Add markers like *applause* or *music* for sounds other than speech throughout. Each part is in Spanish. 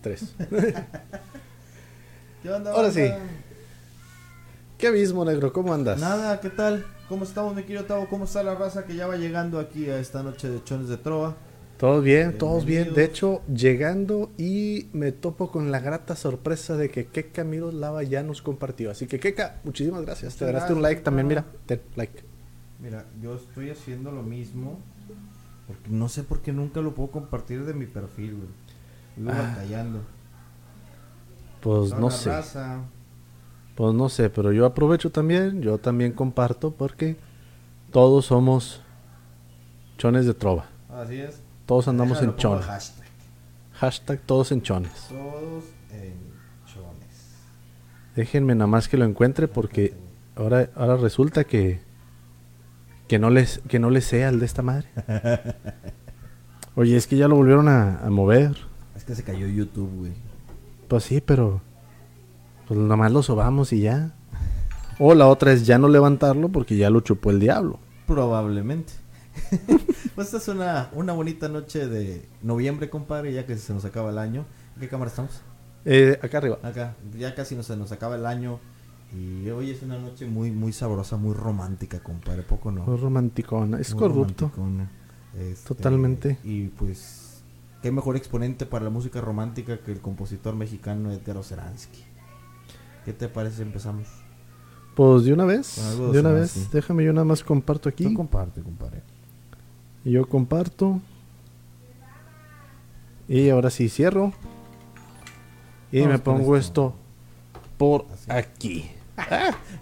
tres. *laughs* ¿Qué onda, Ahora banda? sí. ¿Qué abismo, negro? ¿Cómo andas? Nada, ¿qué tal? ¿Cómo estamos, mi querido Tavo? ¿Cómo está la raza que ya va llegando aquí a esta noche de Chones de Trova? Todos bien, todos bien. De hecho, llegando y me topo con la grata sorpresa de que Keka Amigos Lava ya nos compartió. Así que Keka, muchísimas gracias. Te ganaste un like también, mira. Ten, like. Mira, yo estoy haciendo lo mismo. Porque no sé por qué nunca lo puedo compartir de mi perfil, güey. Vivo Ah. batallando. Pues no sé. raza. Pues no sé, pero yo aprovecho también. Yo también comparto porque todos somos chones de trova. Así es. Todos andamos Déjalo, en chones. hashtag. Hashtag todos en chones. Todos en chones. Déjenme nada más que lo encuentre porque ahora, ahora resulta que que no les que no les sea el de esta madre. *laughs* Oye, es que ya lo volvieron a, a mover. Es que se cayó YouTube, güey. Pues sí, pero pues nada más lo sobamos y ya. O la otra es ya no levantarlo porque ya lo chupó el diablo. Probablemente. *laughs* pues esta es una, una bonita noche de noviembre, compadre, ya que se nos acaba el año. ¿En qué cámara estamos? Eh, acá arriba. Acá, ya casi nos, se nos acaba el año. Y hoy es una noche muy muy sabrosa, muy romántica, compadre. Poco no. Muy romanticona. Es Muy corrupto. romanticona. Este, Totalmente. Y pues, qué mejor exponente para la música romántica que el compositor mexicano Edgar Oceransky. ¿Qué te parece si empezamos? Pues de una vez, de de una vez, déjame yo nada más comparto aquí. Tú comparte, compadre. Y yo comparto. Y ahora sí cierro. Y Vamos me pongo esto. esto por Así. aquí. *laughs*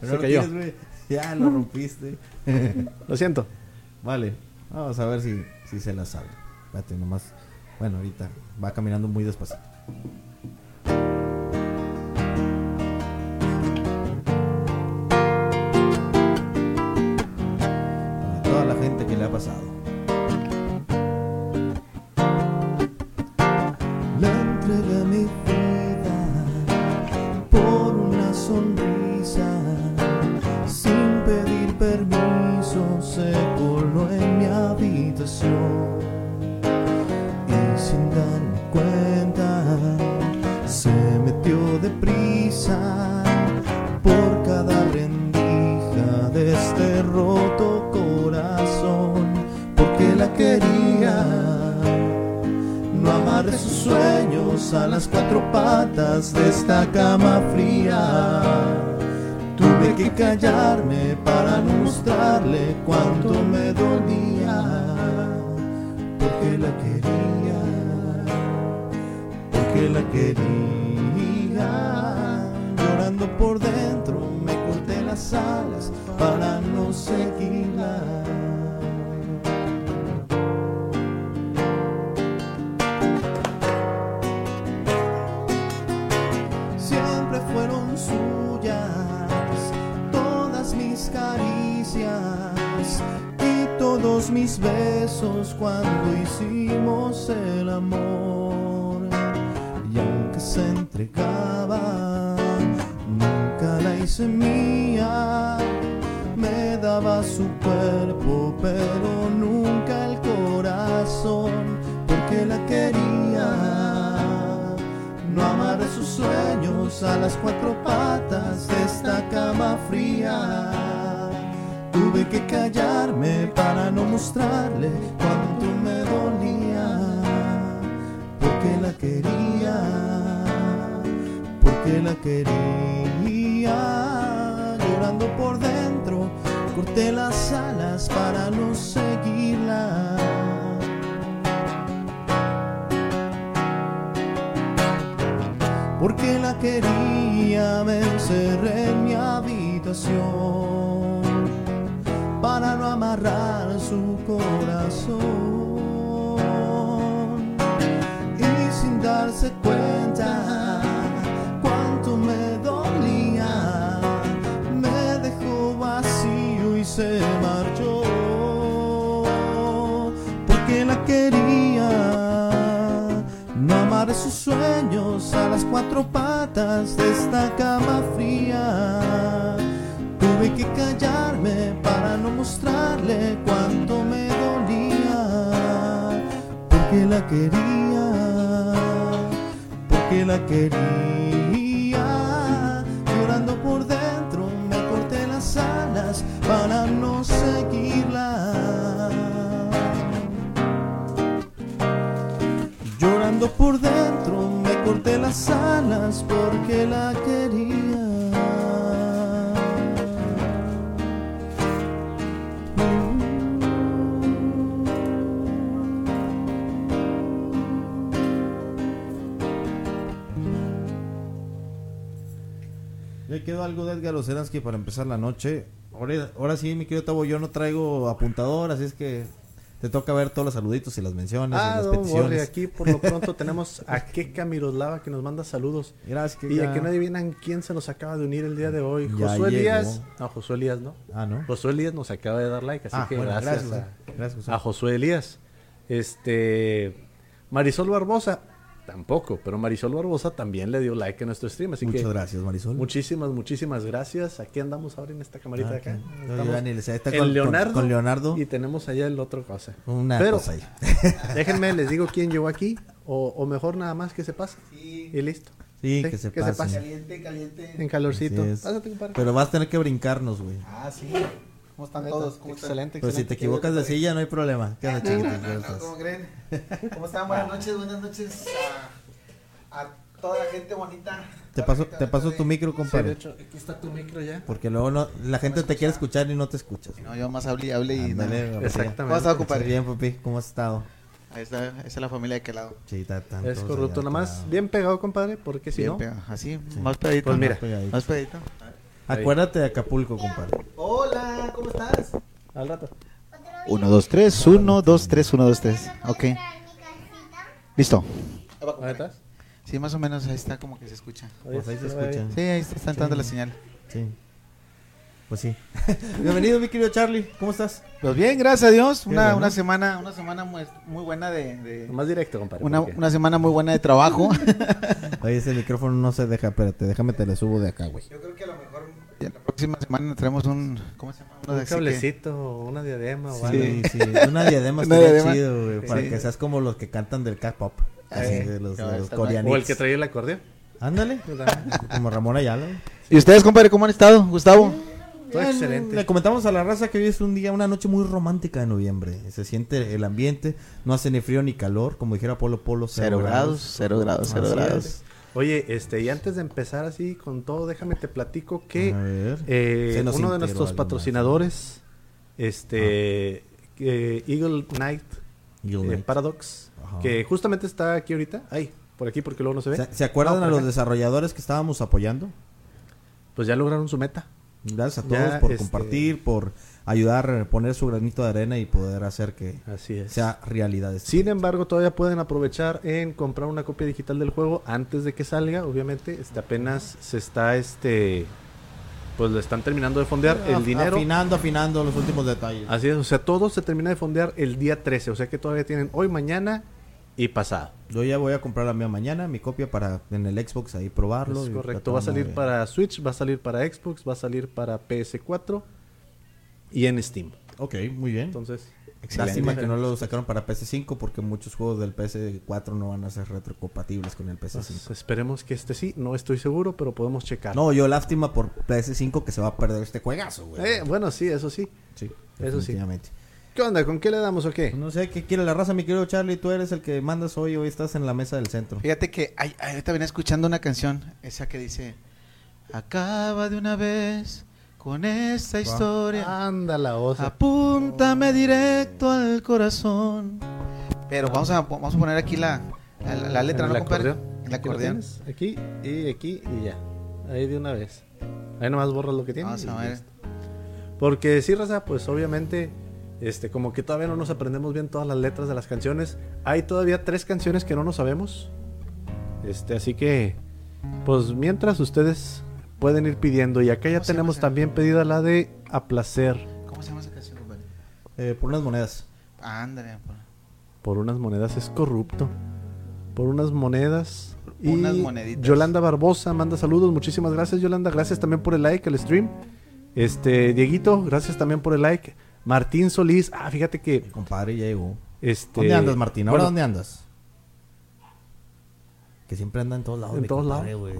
Pero Se no cayó. tienes. Ya lo rompiste. Lo siento. *laughs* Vale, vamos a ver si, si se la sabe. Espérate, nomás. Bueno, ahorita va caminando muy despacito. A las cuatro patas de esta cama fría. Tuve que callarme para no mostrarle cuánto me dolía. Porque la quería, porque la quería. Llorando por dentro me corté las alas para no seguirla. Y todos mis besos cuando hicimos el amor. Y aunque se entregaba, nunca la hice mía. Me daba su cuerpo, pero nunca el corazón, porque la quería no amarre sus sueños a las cuatro patas que callarme para no mostrarle cuánto me dolía. Porque la quería, porque la quería. Llorando por dentro, corté las alas para no seguirla. porque la quería me encerré en mi habitación para no amarrar su corazón y sin darse cuenta cuánto me dolía me dejó vacío y se marchó porque la quería no amaré sus sueños a las cuatro patas de esta cama fría. Tuve que callarme para no mostrarle cuánto me dolía. Porque la quería, porque la quería. Llorando por dentro me corté las alas para no seguirla. Llorando por dentro me corté las alas porque la quería. Quedó algo de Edgar Oceransky para empezar la noche. Ahora, ahora sí, mi querido Tavo, yo no traigo apuntador, así es que te toca ver todos los saluditos y las menciones Ah, y las no, peticiones. Borre, aquí por lo pronto *laughs* tenemos a Keka Miroslava que nos manda saludos. Gracias, Y a que no adivinan quién se nos acaba de unir el día de hoy. Ya Josué llegó. Elías. No, Josué Elías no. Ah, ¿no? Josué Elías nos acaba de dar like, así Ah, que bueno, gracias, gracias, a, Gracias, José. a Josué Elías. Este Marisol Barbosa, tampoco, pero Marisol Barbosa también le dio like a nuestro stream, así Muchas que gracias, Marisol. muchísimas, muchísimas gracias. Aquí andamos ahora en esta camarita Ah, de acá. No, Estamos está en con- Leonardo, con Leonardo. y tenemos allá el otro cosa. Una Pero- cosa ahí. *laughs* Déjenme, les digo quién llegó aquí, o, o mejor nada más que se pase. Y listo. Sí, Sí, que se que se pase. pase. Caliente, caliente. En calorcito. Pásate, compadre. Pero vas a tener que brincarnos, güey. Ah, sí. ¿Cómo están todos? ¿Cómo? Excelente, Pero si te excelente. equivocas de silla, no hay problema. ¿Qué onda, chiquito? ¿Cómo No? ¿Cómo creen? ¿Cómo están? Buenas noches, buenas noches a, a toda la gente bonita. Te paso, te paso tu micro, Sí, de compadre. hecho, aquí está tu micro ya. Porque luego no, la gente te quiere escuchar y no te escuchas. No, yo más hablé y hablé y Ándale, papi. Exactamente. ¿Cómo has estado, compadre? bien, papi. ¿Cómo has estado? Ahí está, esa es la familia de aquel lado. Sí, está tan Es corrupto, nada más. Bien pegado, compadre, porque si Bien no. pegado. Así, más pegadito. Pues mira. Más pegadito. Más pegadito. Acuérdate de Acapulco, compadre. Hola, ¿cómo estás? Al rato. 1, 2, 3, 1, 2, 3, 1, 2, 3. Ok. Listo. ¿Ahí estás? Sí, más o menos ahí está como que se escucha. Pues ahí se sí, escucha. Sí, ahí está, está entrando la señal. Sí. Pues sí. *laughs* Bienvenido, mi querido Charlie. ¿Cómo estás? Pues bien, gracias a Dios. Una, bueno. una semana, una semana muy, muy buena de, de- Más directo, compadre. una, semana muy buena de trabajo. *laughs* Oye, ese micrófono no se deja. Espérate, déjame te le subo de acá, güey. Yo creo que a lo mejor la próxima semana traemos un ¿cómo se llama? Uno de Un así que- cablecito, una diadema o Sí. algo. *laughs* Sí, sí. Una diadema Una estaría diadema. chido, güey. Para que seas como los que cantan del K-pop. Así, Eh, de los, de los está coreanitos. O el que traía el acordeón. Ándale. Como Ramón Ayala. ¿Y ustedes, compadre, cómo han estado, Gustavo? Todo Ya, excelente. Le comentamos a la raza que hoy es un día, una noche muy romántica de noviembre. Se siente el ambiente, no hace ni frío ni calor, como dijera Polo Polo, Cero grados, cero grados, cero grados. es. Oye, este, y antes de empezar así con todo, déjame te platico que eh, uno de nuestros patrocinadores, este, eh, Eagle Knight Eagle eh. Paradox, Ajá. que justamente está aquí ahorita, ahí, por aquí porque luego no se ve. ¿Se, se acuerdan No, a los acá. desarrolladores que estábamos apoyando? Pues ya lograron su meta. Gracias a Ya, todos por este- compartir, por ayudar, a poner su granito de arena y poder hacer que Así sea realidad. Sin embargo, todavía pueden aprovechar en comprar una copia digital del juego antes de que salga. Obviamente, este apenas se está, este, pues le están terminando de fondear el dinero. Afinando, afinando los últimos detalles. Así es, o sea, todo se termina de fondear el día 13. O sea que todavía tienen hoy, mañana y pasado. Yo ya voy a comprar la mía mañana, mi copia para en el Xbox ahí probarlo. Es correcto. Va a salir para Switch, va a salir para Xbox, va a salir para PS4 y en Steam. Ok, muy bien. Entonces, Lástima que no lo sacaron para PS5 porque muchos juegos del PS4 no van a ser retrocompatibles con el pues, PS5. esperemos que este sí. No estoy seguro, pero podemos checar. No, yo lástima por PS5 que se va a perder este juegazo, güey. Eh, bueno, sí, eso sí. sí, eso sí. ¿Qué onda? ¿Con qué le damos o qué? No sé qué quiere la raza, mi querido Charlie. Tú eres el que mandas hoy. Hoy estás en la mesa del centro. Fíjate que ay, ay, ahorita venía escuchando una canción, esa que dice, acaba de una vez con esta historia, Anda la osa. apúntame directo al corazón. Pero vamos a, vamos a poner aquí la, la, la letra, ¿El ¿no, compadre? acordeón? El acordeón. Aquí y aquí y ya. Ahí de una vez. Ahí nomás borras lo que tienes. Vamos a ver. Porque sí, Raza, pues obviamente, este, como que todavía no nos aprendemos bien todas las letras de las canciones. Hay todavía tres canciones que no nos sabemos. Este, así que, pues mientras ustedes pueden ir pidiendo. Y acá ya ¿Cómo se llama tenemos esa? también pedida la de A Placer. ¿Cómo se llama esa canción, compadre? Eh, por unas monedas. Ándale. por- Por unas monedas es corrupto. Por unas monedas. Unas moneditas. Yolanda Barbosa manda saludos. Muchísimas gracias, Yolanda. Gracias también por el like al stream. Este, Dieguito, gracias también por el like. Martín Solís. Ah, fíjate que. Mi compadre ya llegó. Este, ¿Dónde andas, Martín? ¿Ahora bueno, dónde andas? que siempre anda en todos lados. En mi todos compadre, lados. güey.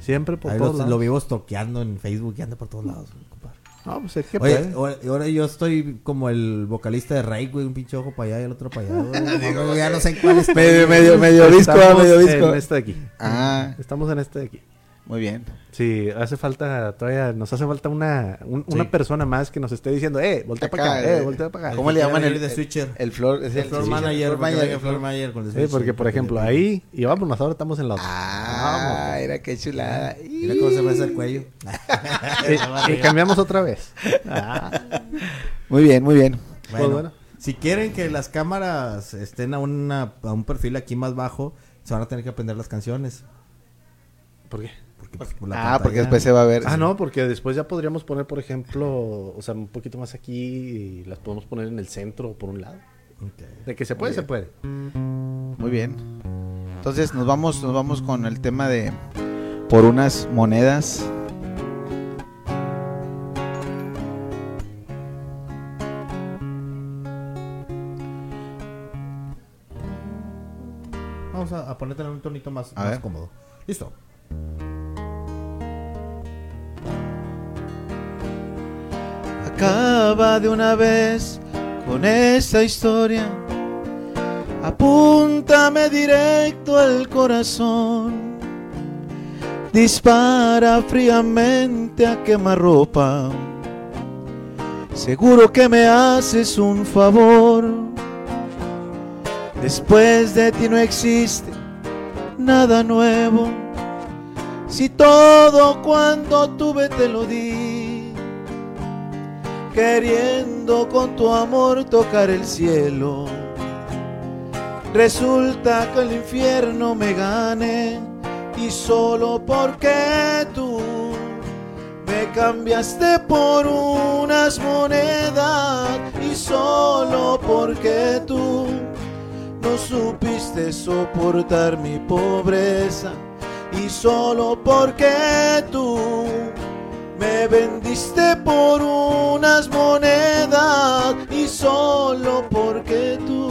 Siempre por Ahí todos lo, lados. lo vivo toqueando en Facebook y anda por todos lados, mi compadre. No, pues es que Oye, puede. ahora, yo estoy como el vocalista de Rey, güey, un pinche ojo para allá y el otro para allá. güey. *laughs* Ya no sé en cuál estoy. Medio, medio, medio disco, Estamos medio disco. en este de aquí. Ah, Estamos en este de aquí. Muy bien. Sí, hace falta, todavía nos hace falta una, un- una Sí. persona más que nos esté diciendo, eh, voltea para Acá, acá, eh, eh, voltea para acá. ¿Cómo le llaman el de el- switcher? El es El el floor sí, manager, floor porque manager, el floor manager con el Sí, switcher, porque por ejemplo ahí, y vámonos, ahora estamos en la otra. Ah, era qué chulada. Mira cómo se me hace el cuello. *laughs* *laughs* y, y cambiamos otra vez. *laughs* Ah, Muy bien, muy bien. pues bueno. si quieren que las cámaras estén a, una, a un perfil aquí más bajo, se van a tener que aprender las canciones. ¿Por qué? Porque, pues, por la Ah, porque después se va a ver. Ah, no, porque después ya podríamos poner, por ejemplo, o sea, un poquito más aquí y las podemos poner en el centro o por un lado. De que se puede, se puede. Muy bien. Entonces nos vamos, nos vamos con el tema de por unas monedas. Vamos a, a ponerte en un tonito más, cómodo. Listo. Acaba de una vez con esta historia. Apúntame directo al corazón. Dispara fríamente a quemarropa. Seguro que me haces un favor. Después de ti no existe nada nuevo. Si todo cuando tuve te lo di queriendo con tu amor tocar el cielo. Resulta que el infierno me gane y solo porque tú me cambiaste por unas monedas y solo porque tú no supiste soportar mi pobreza y solo porque tú me vendiste por unas monedas y solo porque tú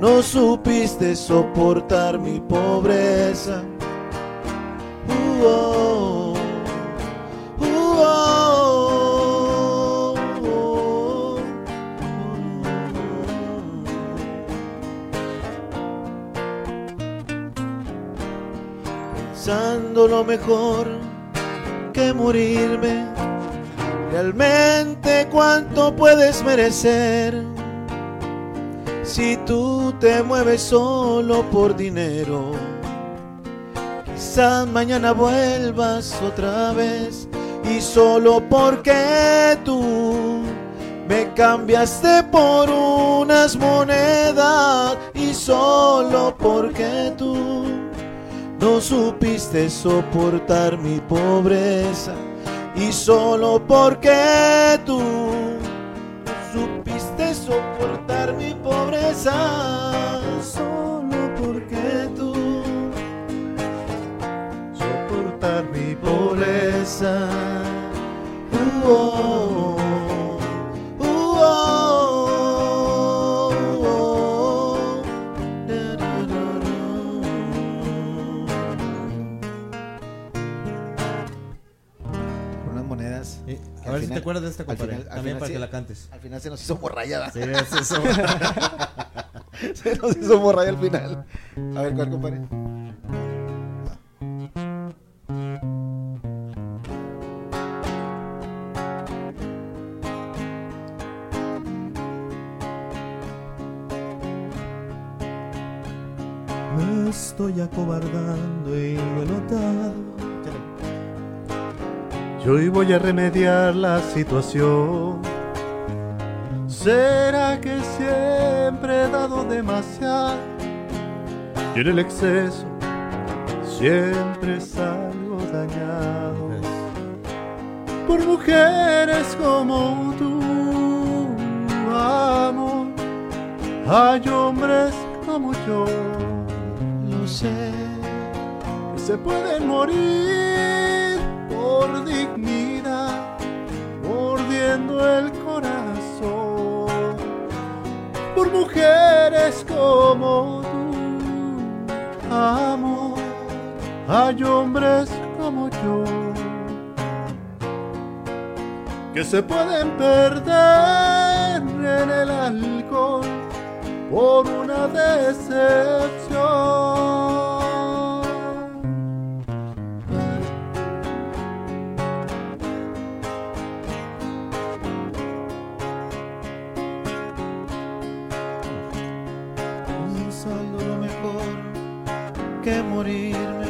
no supiste soportar mi pobreza. Uh, oh, uh, oh, Pensando lo mejor que morirme. Realmente cuánto puedes merecer si tú te mueves solo por dinero. Quizás mañana vuelvas otra vez y solo porque tú me cambiaste por unas monedas y solo porque tú no supiste soportar mi pobreza y solo porque tú supiste soportar mi pobreza solo porque tú soportar mi pobreza. Uh, oh, acuerdas de esta, compadre. final- También para sí. que la cantes. al final se nos hizo morrayada Sí, es *laughs* eso. se nos hizo morraya al final a ver cuál compadre Me estoy acobardando y lo he notado. Yo hoy voy a remediar la situación. ¿Será que siempre he dado demasiado? Y en el exceso siempre salgo dañado por mujeres como tú, amor. Hay hombres como yo lo sé que se pueden morir por dignidad, mordiendo el corazón, por mujeres como tú, amor. hay hombres como yo que se pueden perder en el alcohol por una decepción. Pensando lo mejor que morirme.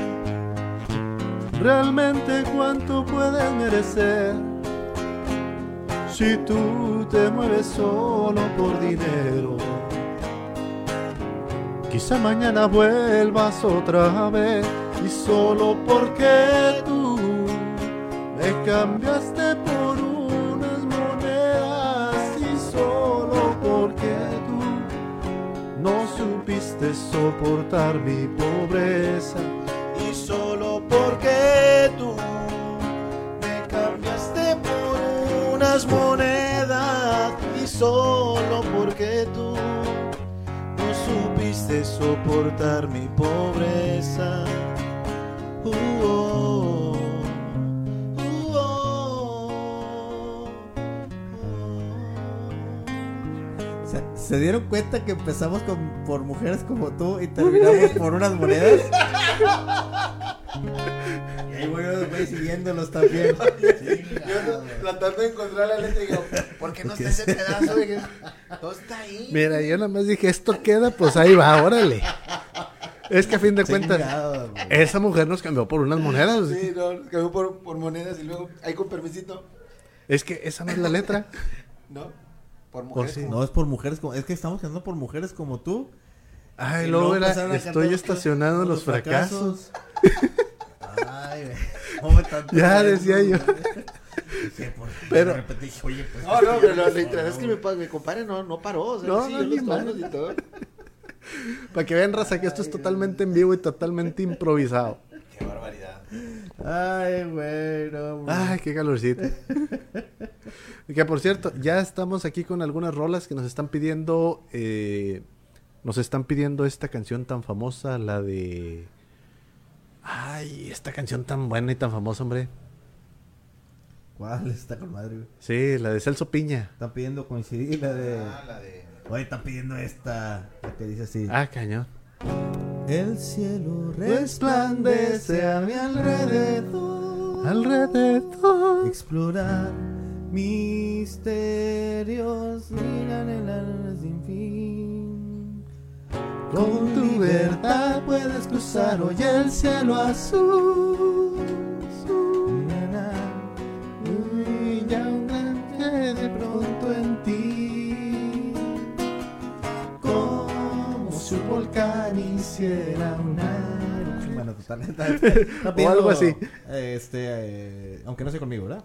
realmente cuánto puedes merecer si tú te mueves solo por dinero. Quizá mañana vuelvas otra vez y solo porque tú me cambiaste supiste soportar mi pobreza. Y solo porque tú me cambiaste por unas monedas. Y solo porque tú no supiste soportar mi pobreza. Uh, oh, ¿Se, dieron cuenta que empezamos con, por mujeres como tú y terminamos *laughs* por unas monedas? y ahí voy, voy siguiéndolos también. Yo tratando de encontrar la letra y digo, ¿por qué no está ese *laughs* pedazo? Dije, Todo está ahí. Mira, yo nada más dije, esto queda, pues ahí va, órale. Es que a fin de cuentas, Chingado, güey. esa mujer nos cambió por unas monedas. Sí, no, quedó por, por monedas y luego, ahí con permisito, Es que esa no es la letra. *laughs* ¿no? Por Por mujeres. sí. como- No, es por mujeres como... Es que estamos cantando por mujeres como tú. Ay, Y luego era, estoy estacionado en los fracasos. Ay, güey. ¿Cómo tanto *laughs* Ya decía yo. *laughs* por- Pero- de repente dije, oye, pues... No, no, pero lo, es que mi, pa- mi compadre no, no paró. O sea, No, sí, no, ni y todo. *laughs* Para que vean, raza, que esto es totalmente en vivo y totalmente improvisado. Qué barbaridad. Ay, güey, no, güey. Ay, qué calorcito. Y *laughs* que por cierto, ya estamos aquí con algunas rolas que nos están pidiendo. eh, nos están pidiendo esta canción tan famosa, la de. Ay, esta canción tan buena y tan famosa, hombre. ¿Cuál está con madre, güey? Sí, la de Celso Piña. Están pidiendo coincidir la de... Ah, la de. Oye, están pidiendo esta, la que dice así. Ah, cañón. El cielo Resplandece a mi alrededor. Alrededor. Explorar misterios, mirar el alma sin fin. Con tu verdad puedes cruzar hoy el cielo azul. Una. Bueno, total. Está, *laughs* está pidiendo, algo así. Este, eh, aunque no sea conmigo, ¿verdad?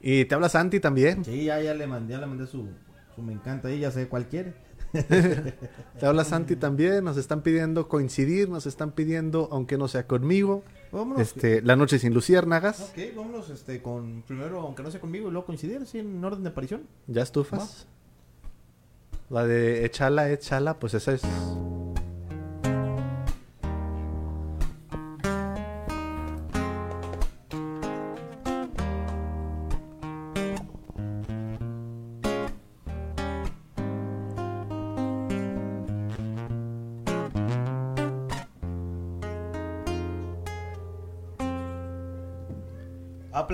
Y te habla Santi también. Sí, ya, ya le mandé, ya le mandé su, su me encanta y ya sé cuál quiere. *laughs* Te habla Santi también. Nos están pidiendo coincidir. Nos están pidiendo, aunque no sea conmigo. Vámonos. Este, La noche sin luciérnagas. Ok, vámonos este, con primero, aunque no sea conmigo, y luego coincidir, así en orden de aparición. ¿Ya estufas? La de Echala, Echala, pues esa es.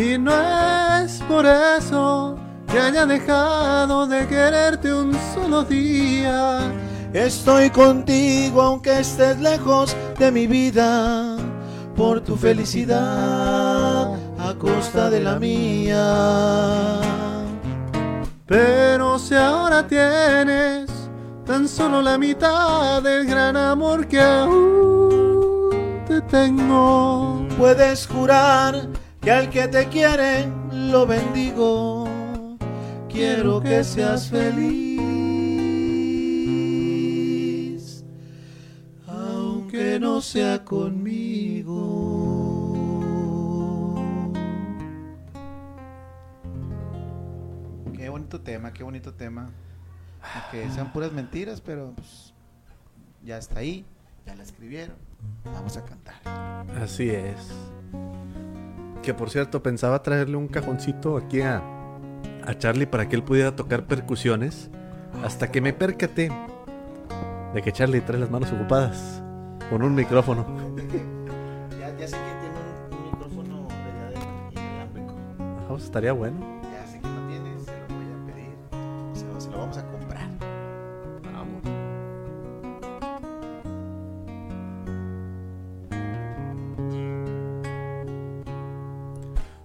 Y no es por eso que haya dejado de quererte un solo día. Estoy contigo aunque estés lejos de mi vida, por tu felicidad a costa de la mía. Pero si ahora tienes tan solo la mitad del gran amor que aún te tengo, Puedes jurar que al que te quiere lo bendigo. Quiero que seas feliz, aunque no sea conmigo. Qué bonito tema, qué bonito tema. Que sean puras mentiras, pero pues, ya está ahí, ya la escribieron. Vamos a cantar. así es. Que por cierto, pensaba traerle un cajoncito aquí a, a Charlie para que él pudiera tocar percusiones. Hasta que me percaté de que Charlie trae las manos ocupadas con un micrófono. *laughs* Ya, ya sé que tiene un, un micrófono inalámbrico. Ah, pues, estaría bueno.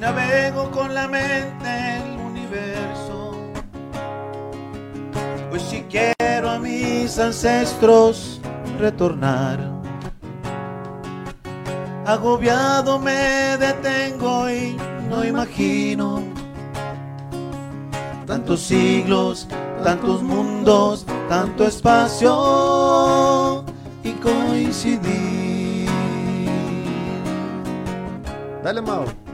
Navego con la mente el universo, pues si quiero a mis ancestros retornar. Agobiado me detengo y no imagino tantos siglos, tantos mundos, tanto espacio y coincidir. Dale, Mao.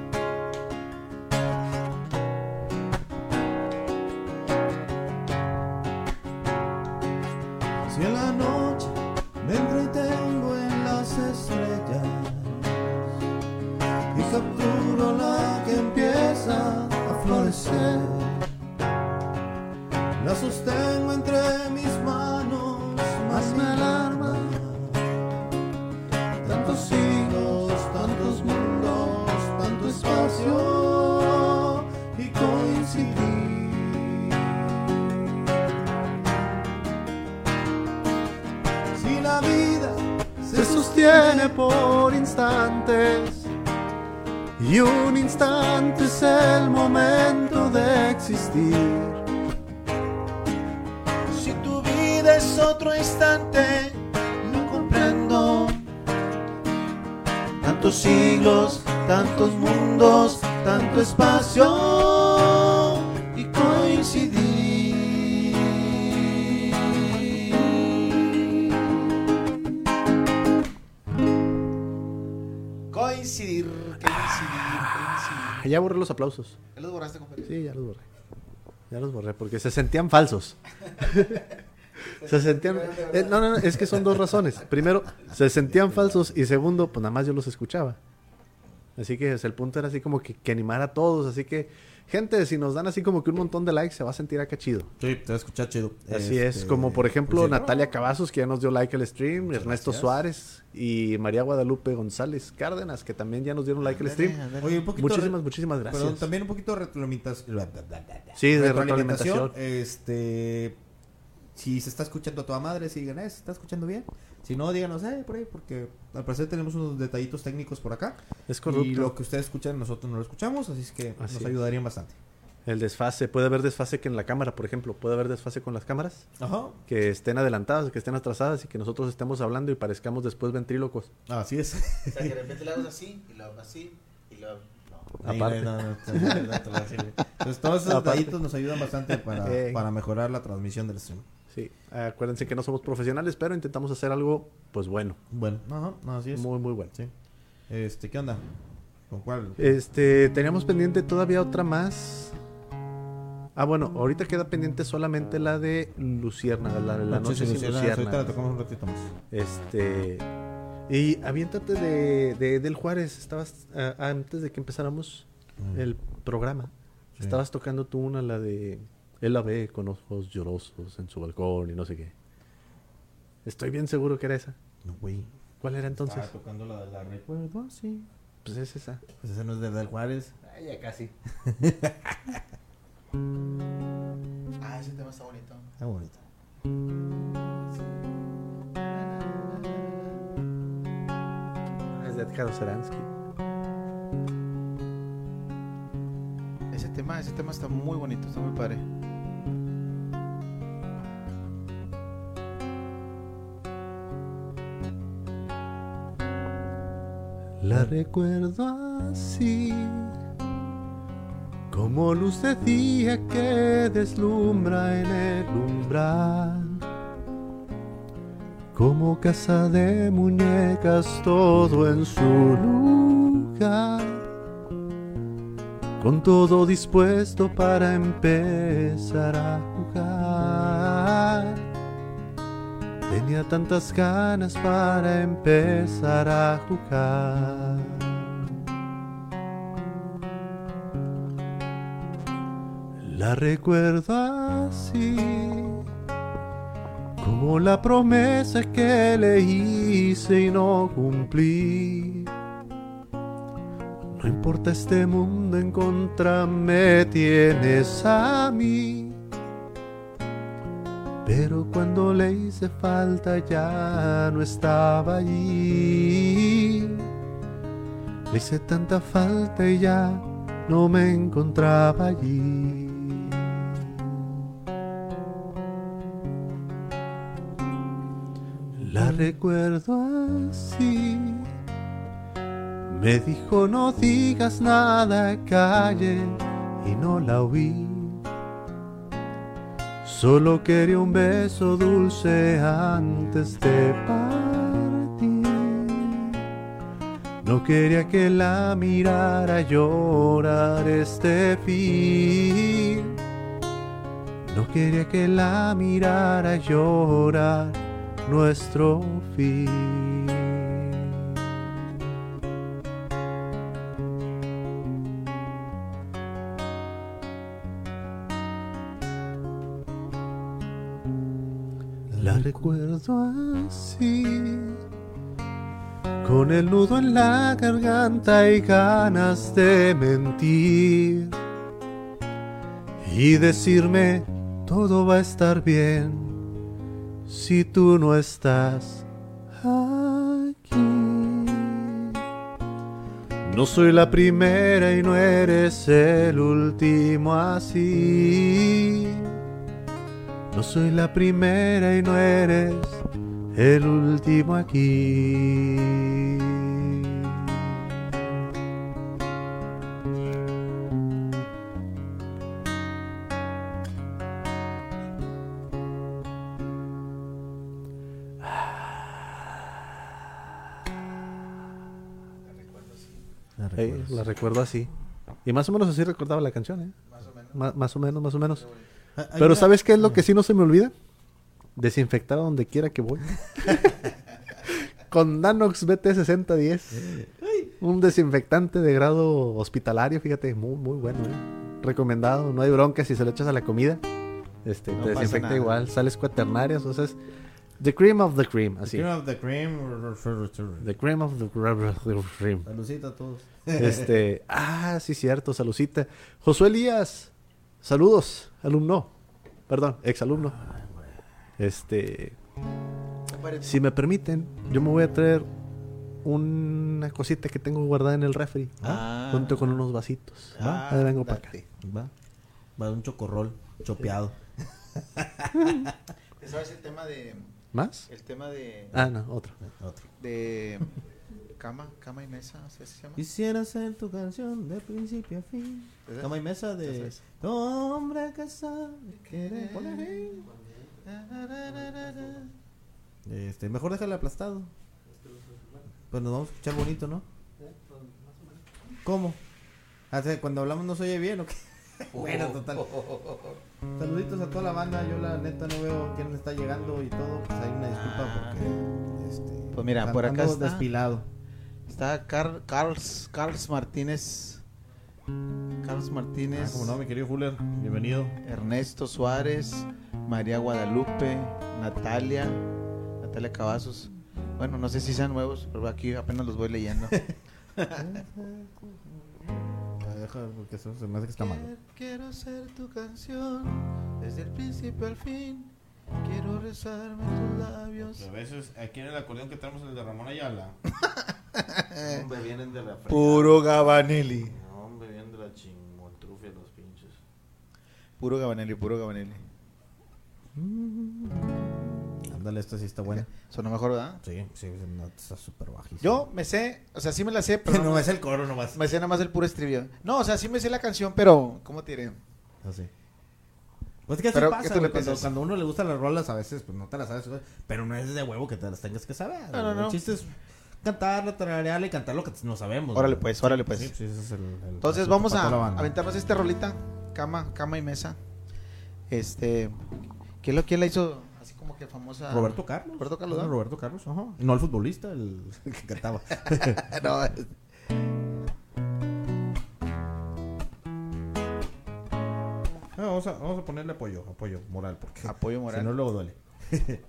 Los aplausos. ¿Ya los borraste, compadre? Sí, ya los borré. Ya los borré porque se sentían falsos. *laughs* se sentían. eh, no, no, no, es que son dos razones. Primero, se sentían falsos y segundo, pues nada más yo los escuchaba. Así que el punto era así como que, que animar a todos. Así que, gente, si nos dan así como que un montón de likes, se va a sentir acá chido. Sí, te va a escuchar chido. Así es, Este, como por ejemplo pues sí. Natalia Cavazos, que ya nos dio like al stream, Ernesto gracias. Suárez y María Guadalupe González Cárdenas, que también ya nos dieron like al stream. Oye, un poquito Muchísimas, muchísimas gracias. Perdón, también un poquito de retroalimentación. Sí, de retroalimentación. Este. Si se está escuchando a toda madre, si digan, eh, se está escuchando bien. Si no, díganos, eh, por ahí, porque al parecer tenemos unos detallitos técnicos por acá. Es. Y lo que ustedes escuchan, nosotros no lo escuchamos, así es que Así nos es. ayudarían bastante. El desfase, puede haber desfase que en la cámara, por ejemplo, puede haber desfase con las cámaras, Ajá. que estén adelantadas, que estén atrasadas y que nosotros estemos hablando y parezcamos después ventrílocos. Así es. O sea, que de repente le hagas así, y luego así, y. No. Aparte. No, no, lo voy a decir. Entonces, todos esos Aparte. detallitos nos ayudan bastante para, Eh. para mejorar la transmisión del stream. Sí, acuérdense que no somos profesionales, pero intentamos hacer algo, pues bueno, Bueno, no, no, así es. muy, muy bueno. Sí. Este, ¿qué onda? ¿Con cuál? Este, teníamos pendiente todavía otra más. Ah, bueno, ahorita queda pendiente solamente la de Luciérnaga, la de la Ah, noche sí, sin Luciana, Ahorita la tocamos un ratito más. Este, y aviéntate de, de del Juárez, estabas ah, antes de que empezáramos el programa. Sí. Estabas tocando tú una la de él la ve con ojos llorosos en su balcón y no sé qué. Estoy bien seguro que era esa. No, güey. ¿Cuál era entonces? Estaba tocando la de la recuerdo, ah, sí. Pues es esa. Pues ese no es de Del Juárez. Ay, ya casi. *laughs* Ah, ese tema está bonito. Está bonito. Es de Edgar Oceransky. Ese tema, ese tema está muy bonito, está muy padre. La recuerdo así, como luz de día que deslumbra en el umbral, como casa de muñecas todo en su lugar, con todo dispuesto para empezar a jugar. Tenía tantas ganas para empezar a jugar. La recuerdo así, como la promesa que le hice y no cumplí. No importa este mundo en contra, me tienes a mí. Pero cuando le hice falta ya no estaba allí. Le hice tanta falta y ya no me encontraba allí. La recuerdo así. Me dijo no digas nada, calle y no la oí. Solo quería un beso dulce antes de partir. No quería que la mirara llorar este fin. No quería que la mirara llorar nuestro fin. La recuerdo así, con el nudo en la garganta y ganas de mentir y decirme todo va a estar bien si tú no estás aquí. No soy la primera y no eres el último así. No soy la primera y no eres el último aquí. La Eh, recuerdas. la recuerdo así. Y más o menos así recordaba la canción, ¿eh? Más o menos. Más o menos, más o menos. Ah, Pero una- ¿sabes qué es lo que sí no se me olvida? Desinfectar a donde quiera que voy. *laughs* Con Nanox BT6010. Un desinfectante de grado hospitalario, fíjate, muy, muy bueno, ¿eh? Recomendado, no hay bronca si se lo echas a la comida. Este, No te desinfecta nada. igual, sales cuaternarias, o sea, es the cream of the cream, así. Cream of the cream. The cream of the cream. Salucita a todos. Este, *laughs* ah, sí, cierto, salucita. Josué Elías, saludos, alumno, perdón, exalumno. Este, si me permiten, yo me voy a traer una cosita que tengo guardada en el refri, Ah. junto con unos vasitos. Ah, Ahí vengo para acá. Va. Va un chocorrol chopeado. ¿Sabes el tema de ¿Más? el tema de Ah, no, otro. Otro. de cama, cama y mesa, ¿así se llama? Quisiera ser tu canción de principio a fin. Cama y mesa Esa de es. hombre que sabe querer. Este, mejor déjale aplastado. Pues nos vamos a escuchar bonito, ¿no? ¿Cómo? Ah, cuando hablamos no se oye bien o qué? *laughs* bueno, total. Saluditos a toda la banda. Yo la neta no veo quién está llegando y todo. Pues hay una disculpa porque este, Pues mira, por acá está. despilado. Está Car Carls, Carls Martínez. Carlos Ah, Martínez. como no, mi querido Fuller, bienvenido. Ernesto Suárez, María Guadalupe, Natalia, Natalia Cavazos. Bueno, no sé si sean nuevos, pero aquí apenas los voy leyendo. *laughs* Ah, deja, porque eso se me hace que está mal. Quiero ser tu canción desde el principio al fin. Quiero rezarme tus labios. veces aquí en el acordeón que tenemos el de Ramón Ayala. *laughs* hombre, vienen de la Puro Gabanelli. Hombre, vienen de la chingontrufia los pinches. Puro Gabanelli, puro Gabanelli. Ándale, esta sí está buena. Sonó mejor, ¿verdad? Sí, sí, no, está súper bajísimo. Yo me sé, o sea, sí me la sé, pero *laughs* no no es el coro nomás. me sé nada más el puro estribillo. No, o sea, sí me sé la canción, pero ¿cómo te diré? Así. Pues que así Pero, ¿qué pasa, güey, cuando, cuando a uno le gustan las rolas, a veces pues no te las sabes, güey, pero no es de huevo que te las tengas que saber. No, no, no. El chiste es cantarla, tararearla y cantar lo que no sabemos. Órale güey. pues, órale pues. Sí, sí, ese es el, el Entonces vamos a aventarnos esta rolita, cama, cama y mesa. Este, ¿quién lo quién la hizo así como que famosa? Roberto Carlos. Roberto Carlos, Ah, ¿no? Roberto Carlos, ajá. No el futbolista, el, el *laughs* que cantaba. *laughs* no, es- Ah, vamos, a, vamos a ponerle apoyo, apoyo moral, porque apoyo moral. si no luego duele. *laughs*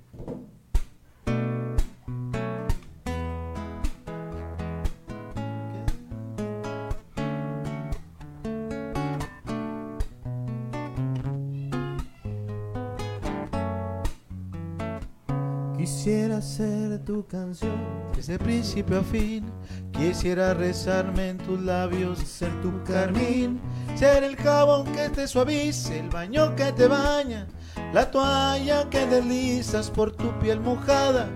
ser tu canción, Desde principio a fin quisiera rezarme en tus labios, ser tu carmín, ser el jabón que te suavice, el baño que te baña, la toalla que deslizas por tu piel mojada.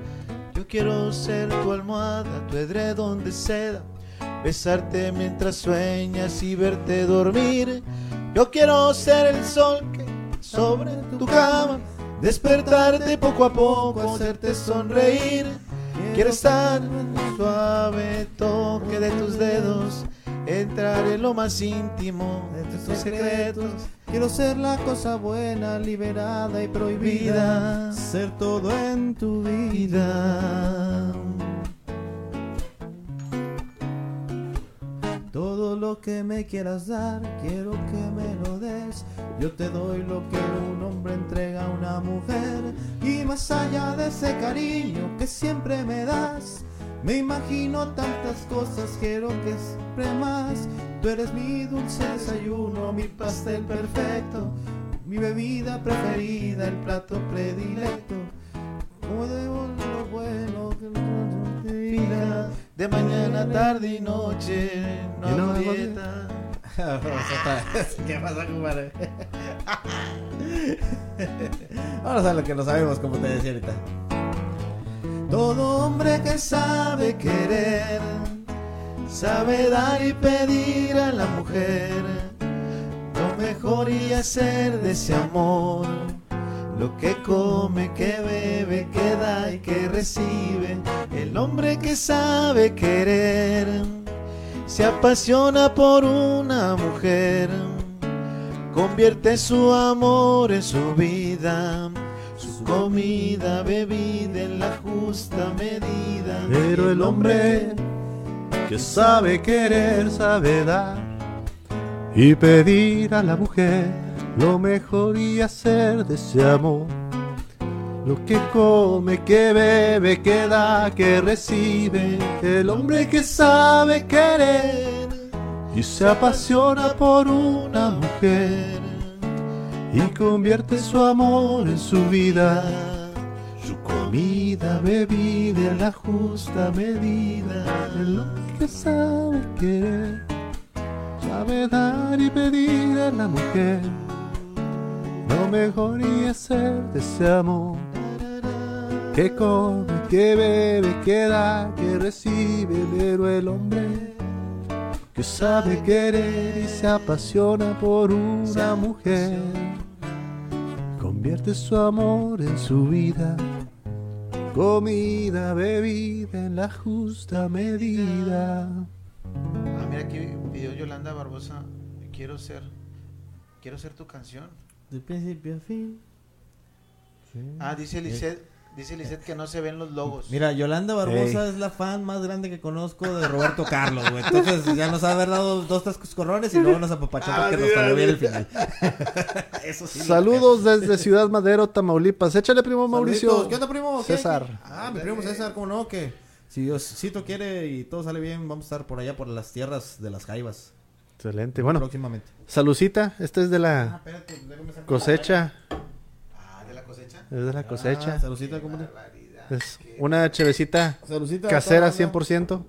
Yo quiero ser tu almohada, tu edredón de seda, besarte mientras sueñas y verte dormir. Yo quiero ser el sol que sobre tu cama, despertarte poco a poco, hacerte sonreír. Quiero estar en el suave toque de tus dedos, entrar en lo más íntimo de tus secretos. Quiero ser la cosa buena, liberada y prohibida. Ser todo en tu vida. Lo que me quieras dar, quiero que me lo des. Yo te doy lo que un hombre entrega a una mujer. Y más allá de ese cariño que siempre me das, me imagino tantas cosas, quiero que siempre más. Tú eres mi dulce desayuno, mi pastel perfecto, mi bebida preferida, el plato predilecto. Como debo lo bueno que De mañana, tarde y noche, no Y hago dieta. *laughs* ¿Qué pasa, compadre? *laughs* Vamos a lo que no sabemos, como te decía ahorita. Todo hombre que sabe querer, sabe dar y pedir a la mujer lo mejor y hacer de ese amor. Lo que come, que bebe, que da y que recibe. El hombre que sabe querer se apasiona por una mujer. Convierte su amor en su vida, su comida, bebida en la justa medida. Pero el hombre que sabe querer, sabe dar y pedir a la mujer lo mejor y hacer de ese amor. Lo que come, que bebe, que da, que recibe, el hombre que sabe querer y se apasiona por una mujer y convierte su amor en su vida, su comida, bebida en la justa medida, el hombre que sabe querer, sabe dar y pedir a la mujer lo mejor y hacer de ese amor que come, que bebe, que da, que recibe, pero el hombre que sabe querer y se apasiona por una mujer, convierte su amor en su vida, comida, bebida en la justa medida. Ah, mira aquí pidió Yolanda Barbosa. Quiero ser. Quiero ser tu canción. De principio a fin. Ah, dice Lisette, dice Lisette que no se ven los logos. Mira, Yolanda Barbosa Ey. es la fan más grande que conozco de Roberto Carlos, güey. Entonces ya nos ha haber dado dos, tres coscorrones y luego nos apapachó porque nos salió bien el final. *laughs* Eso sí. Saludos desde Ciudad Madero, Tamaulipas. Échale, primo Mauricio. Saluditos. ¿Qué onda, primo? ¿Qué? César. Ah, mi primo César, ¿cómo no? Que si Diosito quiere y todo sale bien, vamos a estar por allá por las tierras de las Jaivas. Excelente. Bueno, próximamente. salucita. Esta es de Ah, la espérate, déjame sacar- cosecha. Ah, de la cosecha. Es de la Ah, cosecha. saludcita, ¿cómo no? Barbaridad. Es una chevecita Saludcita. casera toda la banda. 100%.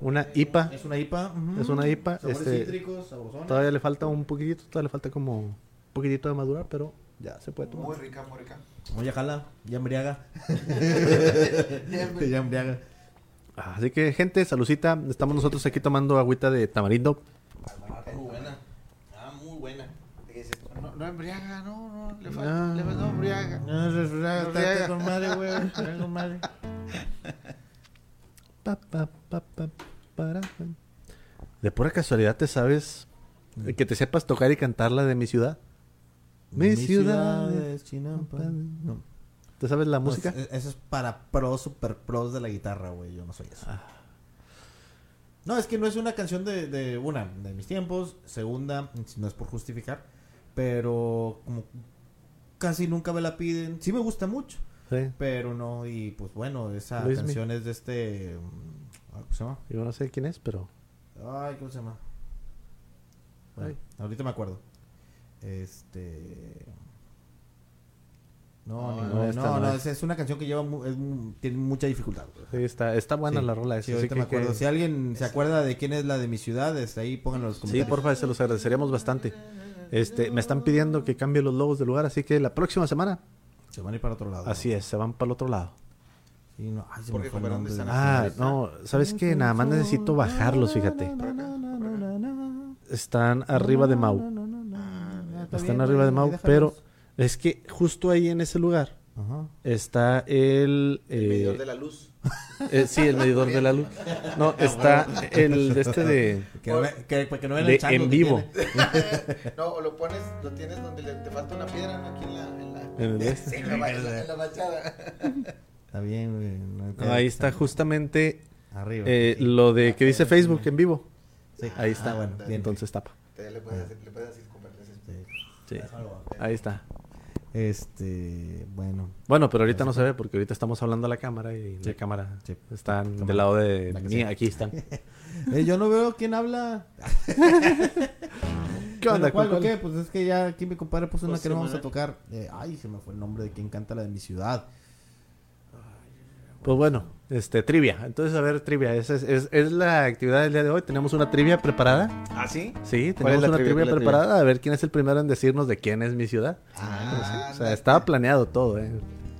Una IPA. Es una IPA. Es una IPA, Sabores este, cítricos. Todavía le falta un poquitito, todavía le falta como un poquitito de madurar, pero ya se puede tomar. Muy rica, muy rica. Oye, jala, ya embriaga. *laughs* *laughs* ya embriaga. Así que, gente, salucita. Estamos nosotros aquí tomando agüita de tamarindo. Muy buena. Ah, muy buena. No, no embriaga, no, no. Le Ah. falta, le falta embriaga. No, está Embriaga. con madre, güey. está *laughs* con madre. Pa, pa, pa, pa, para. De pura casualidad te sabes que te sepas tocar y cantar la de mi ciudad. Mi, ciudad. es Chinampa. No. ¿Te sabes la música? Pues, eh, eso es para pros, super pros de la guitarra, güey. Yo no soy eso. No, es que no es una canción de, de una, de mis tiempos. Segunda, no es por justificar. Pero como casi nunca me la piden. Sí me gusta mucho. Sí. Pero no, y pues bueno, esa Luismi. canción es de este. mm, ¿Cómo se llama? Yo no sé quién es, pero. Ay, ¿cómo se llama? Bueno, ahorita me acuerdo. Este. No, No, no, no, esta no, es. una canción que lleva mu- es tiene mucha dificultad. Sí, está, está buena Sí. la rola esa. Sí, ahorita que- me acuerdo. que- Si alguien se acuerda de quién es la de mi ciudad, está ahí, pónganlo en los Sí, comentarios. porfa, se los agradeceríamos bastante. Este, me están pidiendo que cambie los logos del lugar, así que la próxima semana, Se van a ir para otro lado. así es, se van para el otro lado. Sí, no, ay, se me fue dónde de- están Ah, no, ¿sabes qué? Nada más necesito bajarlos, fíjate. Están arriba de Mau. está Están bien, arriba de Mau, pero es que justo ahí en ese lugar Ajá. está el... El eh, medidor de la luz. eh, sí, el medidor de la luz. No, está el de este de... Que no, que, que no vean De el en vivo. *laughs* No, o lo pones, lo tienes donde le, te falta una piedra, ¿no? Aquí en la... En la, En el de este. Sí, en la, en la- fachada. Está bien, güey. no ahí está justamente Arriba. eh, lo de que dice Facebook en vivo. Sí. Ahí está. Ah, bueno, bien. Entonces tapa. Te- Le puedes decir, le puedes decir convertirse. Sí, ahí está. Este, bueno. Bueno, pero ahorita no se ve porque ahorita estamos hablando a la cámara y la cámara Sí. están Cámara. del lado de La mí. sea. Aquí están. *laughs* Eh, yo no veo quién habla. *laughs* ¿Qué onda? Bueno, ¿Cuál ¿Cuál- o qué? Pues es que ya aquí mi compadre puso una José que no vamos a tocar. Eh, ay, se me fue el nombre de quien canta la de mi ciudad. Pues bueno, este, trivia. Entonces, a ver, trivia. Esa es, es, es la actividad del día de hoy. Tenemos una trivia preparada. ¿Ah, sí? Sí, ¿Cuál es tenemos una trivia? trivia ¿Cuál es la preparada. A ver quién es el primero en decirnos de quién es mi ciudad. Ah, o sea, estaba planeado todo, ¿eh?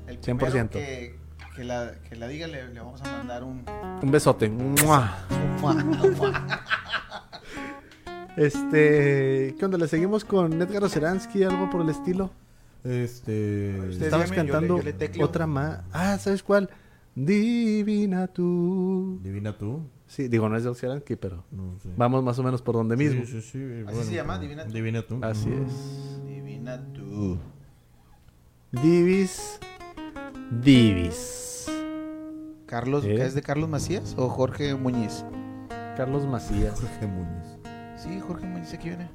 El 100%. primero que, que, la, que la diga le, le vamos a mandar un... Un besote. ¡Mua! *laughs* Este, ¿qué onda? ¿Le seguimos con Edgar Oceransky, algo por el estilo? Este. Estabas dígame, yo cantando le- yo le tecleo. otra más. Ah, ¿sabes cuál? Divina tú. Divina tú. Sí, digo, no es de Oceransky, pero No vamos más o menos por donde mismo. Sí, sí, sí, Así se llama, Divina tú. Divina tú. Así es. Divina tú. Divis. Divis. Carlos, ¿Eh? ¿es de Carlos Macías o Jorge Muñiz? Carlos Macías. Jorge Muñiz. Sí, Jorge Muñiz aquí viene.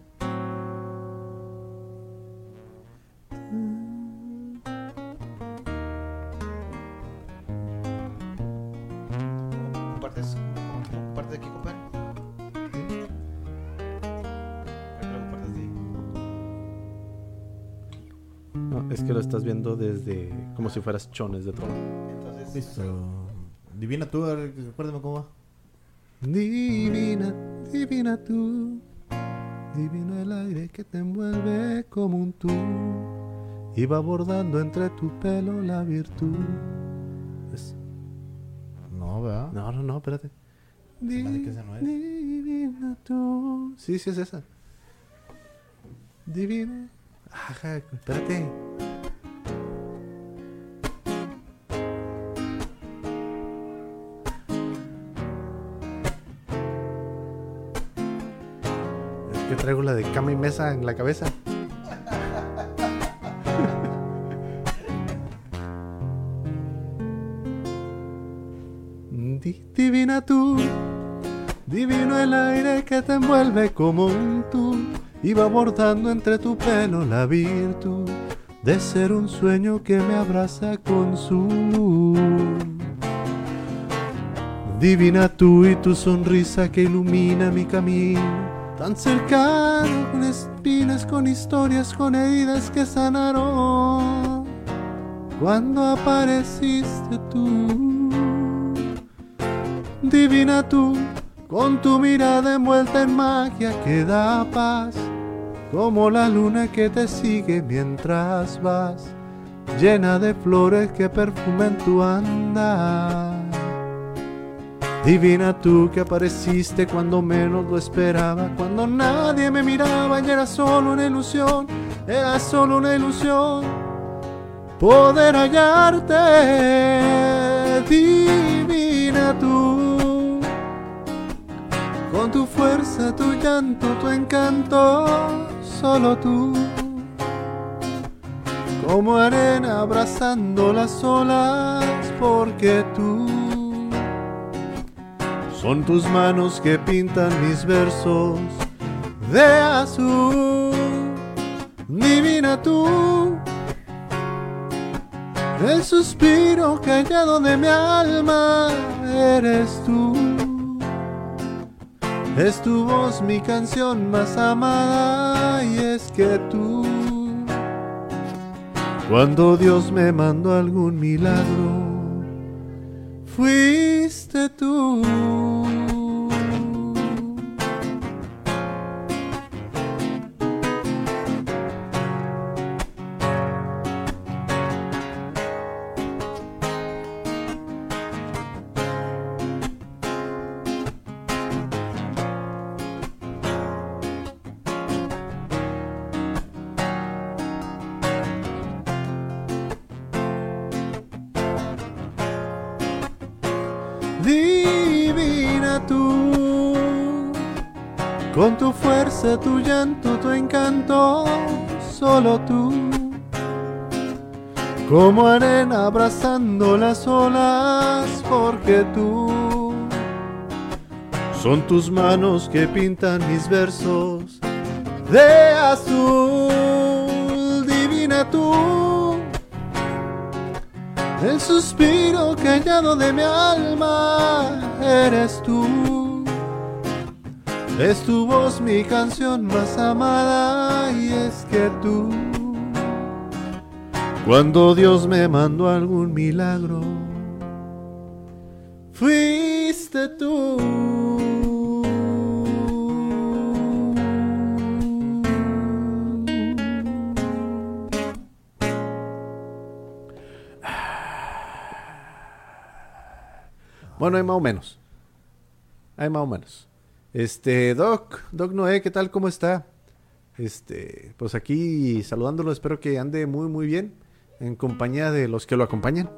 Lo estás viendo desde como si fueras chones de. Entonces, Listo. Divina tú, recuérdame cómo va. Divina, divina tú, divino el aire que te envuelve como un tú, y va bordando entre tu pelo la virtud. Es- No, ¿verdad? No, no, no, espérate. me hace que esa no es. Divina tú. Sí, sí es esa. Divina. Ajá, espérate. Traigo la de cama y mesa en la cabeza. Di- divina tú, divino el aire que te envuelve como un tú y va bordando entre tu pelo la virtud de ser un sueño que me abraza con su luz. Divina tú y tu sonrisa que ilumina mi camino, tan cercano con espinas, con historias, con heridas que sanaron cuando apareciste tú. Divina tú, con tu mirada envuelta en magia que da paz, como la luna que te sigue mientras vas, llena de flores que perfumen tu andar. Divina tú que apareciste cuando menos lo esperaba, cuando nadie me miraba y era solo una ilusión, era solo una ilusión poder hallarte, divina tú, con tu fuerza, tu llanto, tu encanto, solo tú, como arena abrazando las olas, porque tú son tus manos que pintan mis versos de azul, divina tú. El suspiro callado de mi alma eres tú. Es tu voz mi canción más amada y es que tú, cuando Dios me mandó algún milagro, fuiste tú. Fuerza, tu llanto, tu encanto, solo tú, como arena abrazando las olas, porque tú, son tus manos que pintan mis versos de azul, divina tú. El suspiro callado de mi alma eres tú. Es tu voz mi canción más amada y es que tú. Cuando Dios me mandó algún milagro, fuiste tú. Bueno, hay más o menos. Hay más o menos. Este, Doc, Doc Noé, ¿qué tal? ¿Cómo está? Este, pues aquí saludándolo, espero que ande muy muy bien en compañía de los que lo acompañan.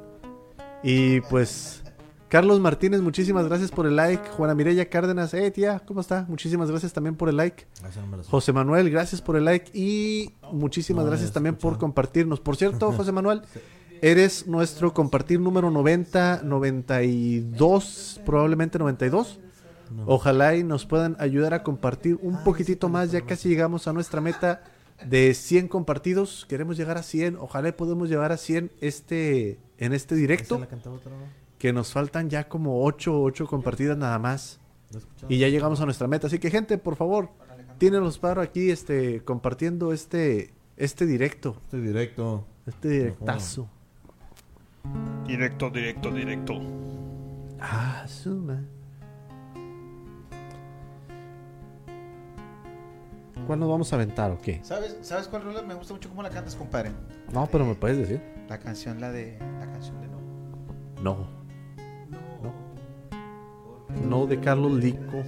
Y pues Carlos Martínez, muchísimas gracias por el like. Juana Mireya Cárdenas, eh tía, ¿cómo está? Muchísimas gracias también por el like. José Manuel, gracias por el like y muchísimas No, gracias también por compartirnos. Por cierto, *laughs* José Manuel, eres nuestro compartir número 90, 92, probablemente 92. Ojalá y nos puedan ayudar a compartir un poquitito más. Ya casi llegamos a nuestra meta de 100 compartidos. Queremos llegar a 100. Ojalá y podemos llegar a 100 este, en este directo. Que nos faltan ya como 8, 8 compartidas nada más. Y ya llegamos a nuestra meta. Así que, gente, por favor, tienen los paros aquí este, compartiendo este, este directo. Estoy directo. Este directazo. Directo, directo, directo. Ah, suma. ¿Cuál nos vamos a aventar o qué? ¿Sabes, ¿Sabes cuál rola? Me gusta mucho cómo la cantas, compadre. No, pero me puedes decir. La canción, la de. La canción de no. No. No. No de Carlos Lico.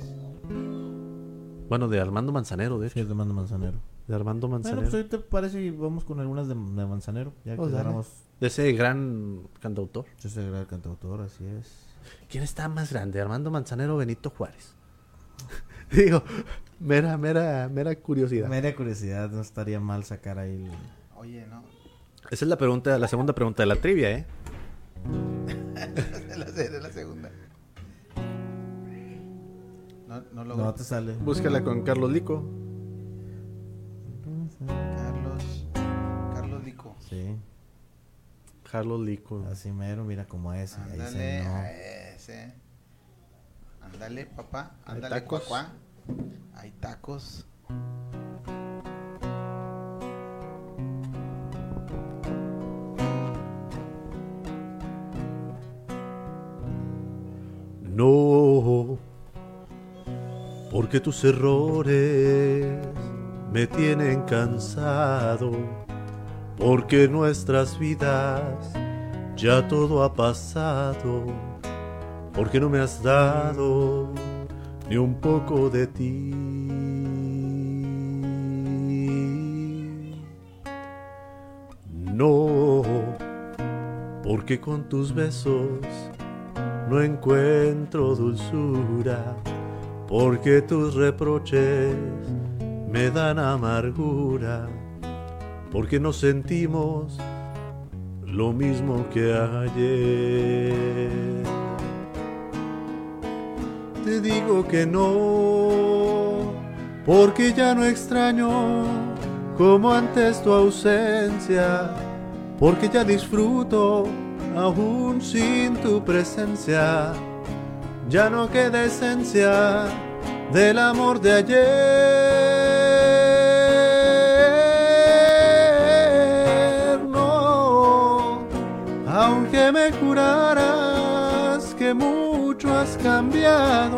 Bueno, de Armando Manzanero, de Sí, hecho. es de Mando Manzanero. De Armando Bueno, Manzanero. pues ahorita parece que vamos con algunas de, de Manzanero. Ya que Pues dale. agarramos De ese gran cantautor. ese gran cantautor, así es. ¿Quién está más grande? ¿Armando Manzanero o Benito Juárez? *laughs* Digo, mera, mera, mera curiosidad. Mera curiosidad, no estaría mal sacar ahí el... Oye, no. Esa es la pregunta, la segunda pregunta de la trivia, ¿eh? De *laughs* la, la segunda. No, no logro. No te sale. Búscala con Carlos Lico. Carlos. Carlos Lico. Sí, Carlos Lico. así mero, mira como ese. Ahí Ándale no. a ese. Ándale, papá. Ándale, cuacuá. Hay tacos. No, porque tus errores me tienen cansado, porque nuestras vidas ya todo ha pasado, porque no me has dado ni un poco de ti. No, porque con tus besos no encuentro dulzura, porque tus reproches me dan amargura, porque no sentimos lo mismo que ayer. Te digo que no, porque ya no extraño como antes tu ausencia, porque ya disfruto aún sin tu presencia. Ya no queda esencia del amor de ayer. No, aunque me juraras que mucho has cambiado,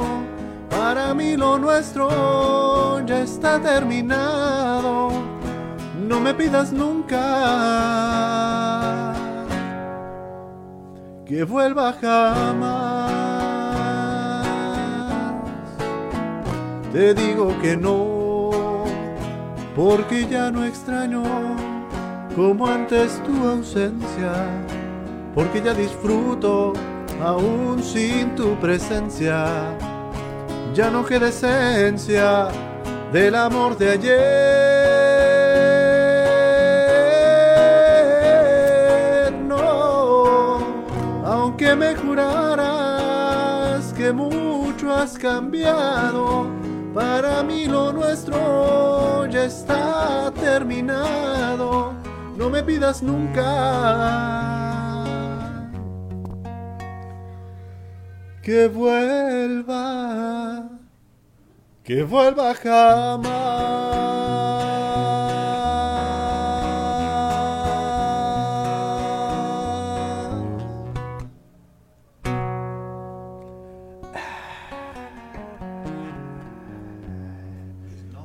para mí lo nuestro ya está terminado. No me pidas nunca que vuelva jamás. Te digo que no, porque ya no extraño como antes tu ausencia, porque ya disfruto aún sin tu presencia. Ya no queda esencia del amor de ayer. No, aunque me juraras que mucho has cambiado, para mí lo nuestro ya está terminado. No me pidas nunca que vuelva, que vuelva jamás.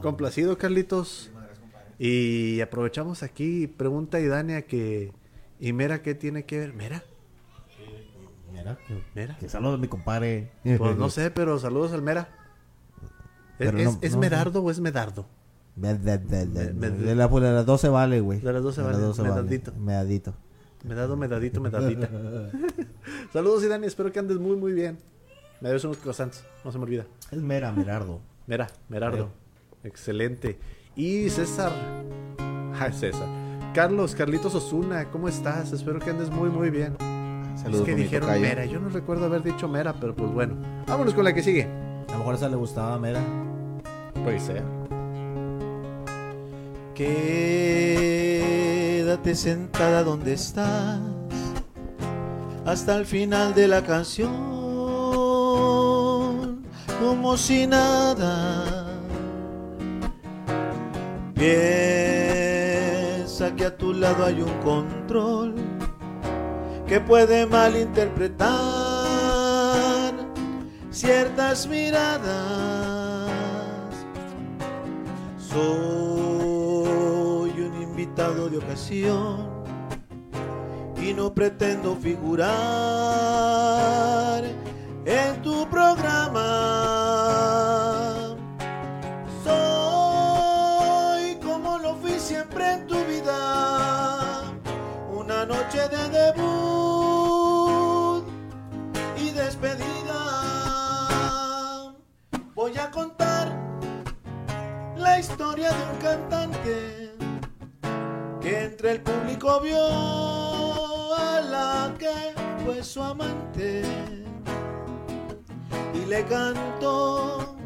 Complacido, Carlitos. Y aprovechamos aquí, pregunta Idania que... ¿Y Mera qué tiene que ver? ¿Mera? ¿Mera? que saludos mi compadre. Pues no *laughs* sé, pero saludos al Mera. ¿Es, Pero es- no- es no- Merardo o es Medardo? De, de, de, de- la, pues, las 12 vale, güey. De las 12 vale, medadito. Medadito. Medado, medadito, *laughs* medadita. *laughs* saludos Idania, espero que andes muy, muy bien. Me debes unos croissants, no se me olvida. Es mera, Merardo. Mira, Merardo. Excelente. Y César. Ay, César. Carlos, Carlitos Osuna, ¿cómo estás? Espero que andes muy, muy bien. Saludos es que dijeron tocayo. Mera. Yo no recuerdo haber dicho Mera, pero pues bueno. Vámonos con la que sigue. A lo mejor esa le gustaba a Mera. Puede ser. Quédate sentada donde estás hasta el final de la canción, como si nada. Piensa que a tu lado hay un control que puede malinterpretar ciertas miradas. Soy un invitado de ocasión y no pretendo figurar en tu programa. Soy como lo fui siempre en tu vida, una noche de debut de un cantante que entre el público vio a la que fue su amante y le cantó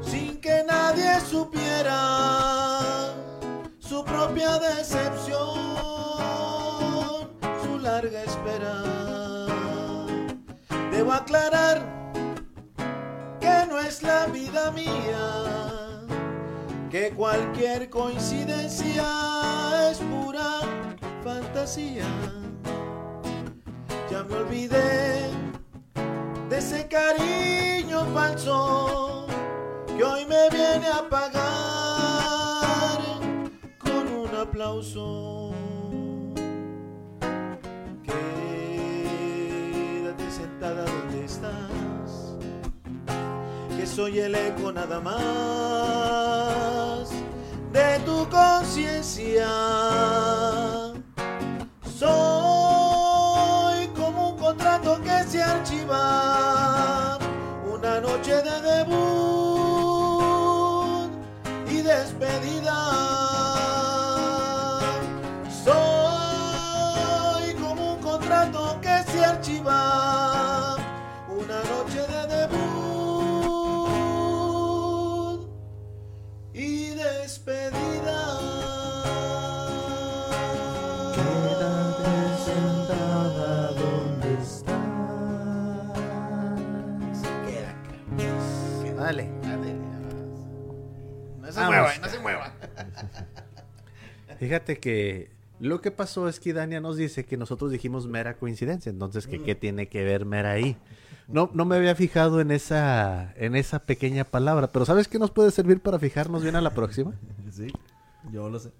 sin que nadie supiera su propia decepción, su larga espera. Debo aclarar que no es la vida mía que cualquier coincidencia es pura fantasía. Ya me olvidé de ese cariño falso que hoy me viene a pagar con un aplauso. Soy el eco nada más de tu conciencia. Soy como un contrato que se archiva, una noche de debut y despedida. Se Vamos. mueva, no se mueva. Fíjate que lo que pasó es que Dania nos dice que nosotros dijimos mera coincidencia. Entonces, que ¿qué tiene que ver mera ahí? No, no me había fijado en esa, en esa pequeña palabra. Pero ¿sabes qué nos puede servir para fijarnos bien a la próxima? *laughs* Sí, yo lo sé.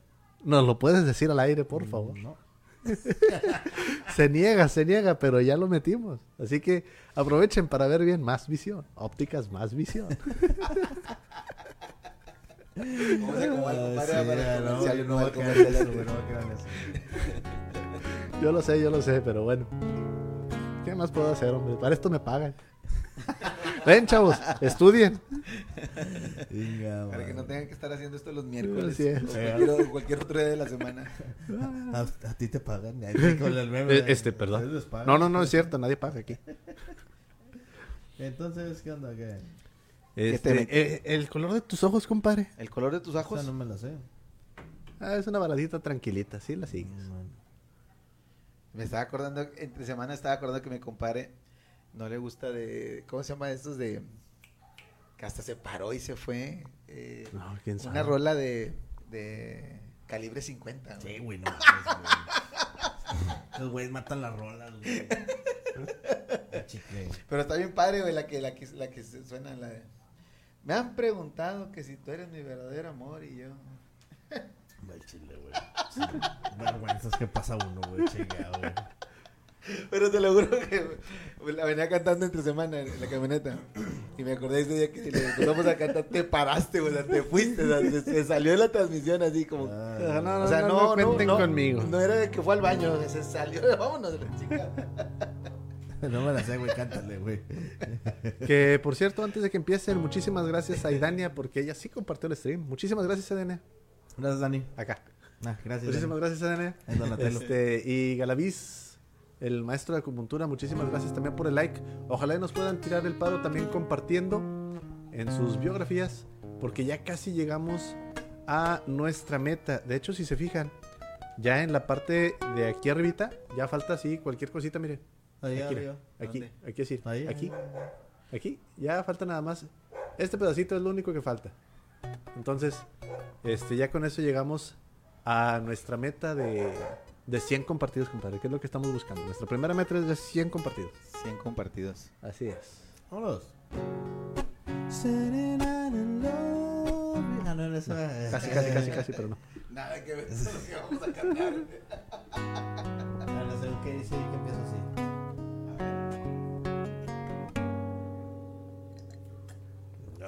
Nos lo puedes decir al aire, por favor. No. *laughs* Se niega, se niega, pero ya lo metimos. Así que aprovechen para ver bien más visión. Ópticas más visión. *laughs* ¿Cómo se acomoda el compadre Ah, sí, para no, no voy a comercial eso, no a eso. *laughs* Yo lo sé, yo lo sé, pero bueno. ¿Qué más puedo hacer, hombre? Para esto me pagan. *laughs* Ven, chavos, estudien. Venga, Para que no tengan que estar haciendo esto los miércoles o cualquier, cualquier otro día de la semana. A, a ti te pagan. *laughs* Sí, con el meme, Eh, Este, perdón. No, no, no es cierto, nadie paga aquí. Entonces, ¿qué onda? ¿Qué? Este, te- eh, el color de tus ojos, compadre. El color de tus O ojos. sea, no me la sé. Ah, es una baladita tranquilita, sí la sigues. Me estaba acordando, entre semana estaba acordando que mi compadre no le gusta de. ¿Cómo se llama estos de.? Que hasta se paró y se fue. eh, No, quién sabe. una rola de. de calibre 50. güey. Sí, güey, no. *laughs* Los güeyes matan las rolas, güey. *laughs* Pero está bien padre, güey, la que, la que, la que suena la de. Me han preguntado que si tú eres mi verdadero amor y yo. Al chile, güey. Sí, Vergüenzas que pasa uno, güey, chingado, güey. Pero te lo juro que la venía cantando entre semana en la camioneta. Y me acordé ese día que le empezamos a cantar, te paraste, güey, o sea, te fuiste, o sea, se, salió de la transmisión así como. Ah, No, no, o sea, no, no, no no, conmigo. No era de que fue al baño, se salió, vámonos de la chica. *laughs* No me la sé, güey, cántale, güey. Que por cierto, antes de que empiecen, muchísimas gracias a Idania porque ella sí compartió el stream. Muchísimas gracias, Idania. Gracias, Dani. Acá. Ah, gracias. Muchísimas gracias, Adene. En Donatello. Este, y Galaviz, el maestro de acupuntura, muchísimas gracias también por el like. Ojalá y nos puedan tirar el paro también compartiendo en sus biografías, porque ya casi llegamos a nuestra meta. De hecho, si se fijan, ya en la parte de aquí arribita, ya falta así cualquier cosita, miren. Ahí Aquí, arriba. aquí, ¿Dónde? aquí así, Ahí, aquí, ahí. aquí, ya falta nada más. Este pedacito es lo único que falta. Entonces, este, ya con eso llegamos a nuestra meta de, de 100 compartidos, compadre, que es lo que estamos buscando. Nuestra primera meta es de 100 compartidos. 100 compartidos. Así es. Vámonos. Ah, no, no, esa- Casi, casi, casi, casi, pero no. Nada que ver, eso es lo que vamos a cantar. *laughs* No sé qué dice y que empieza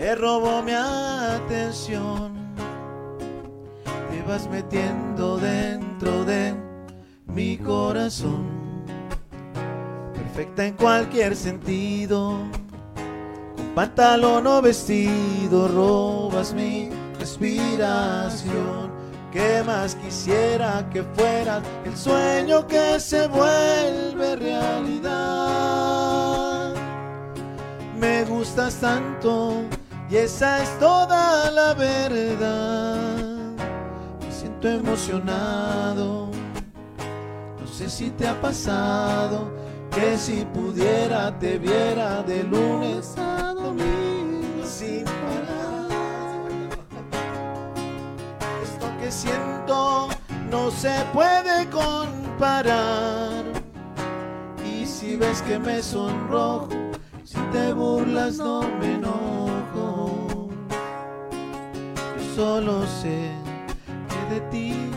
se robó mi atención. Te vas metiendo dentro de mi corazón perfecta en cualquier sentido. Con pantalón o vestido robas mi respiración. ¿Qué más quisiera que fueras el sueño que se vuelve realidad? Me gustas tanto y esa es toda la verdad. Me siento emocionado. No sé si te ha pasado que si pudiera te viera de lunes a domingo sin parar. Esto que siento no se puede comparar. Y si ves que me sonrojo, si te burlas no me enojo. Solo sé que de ti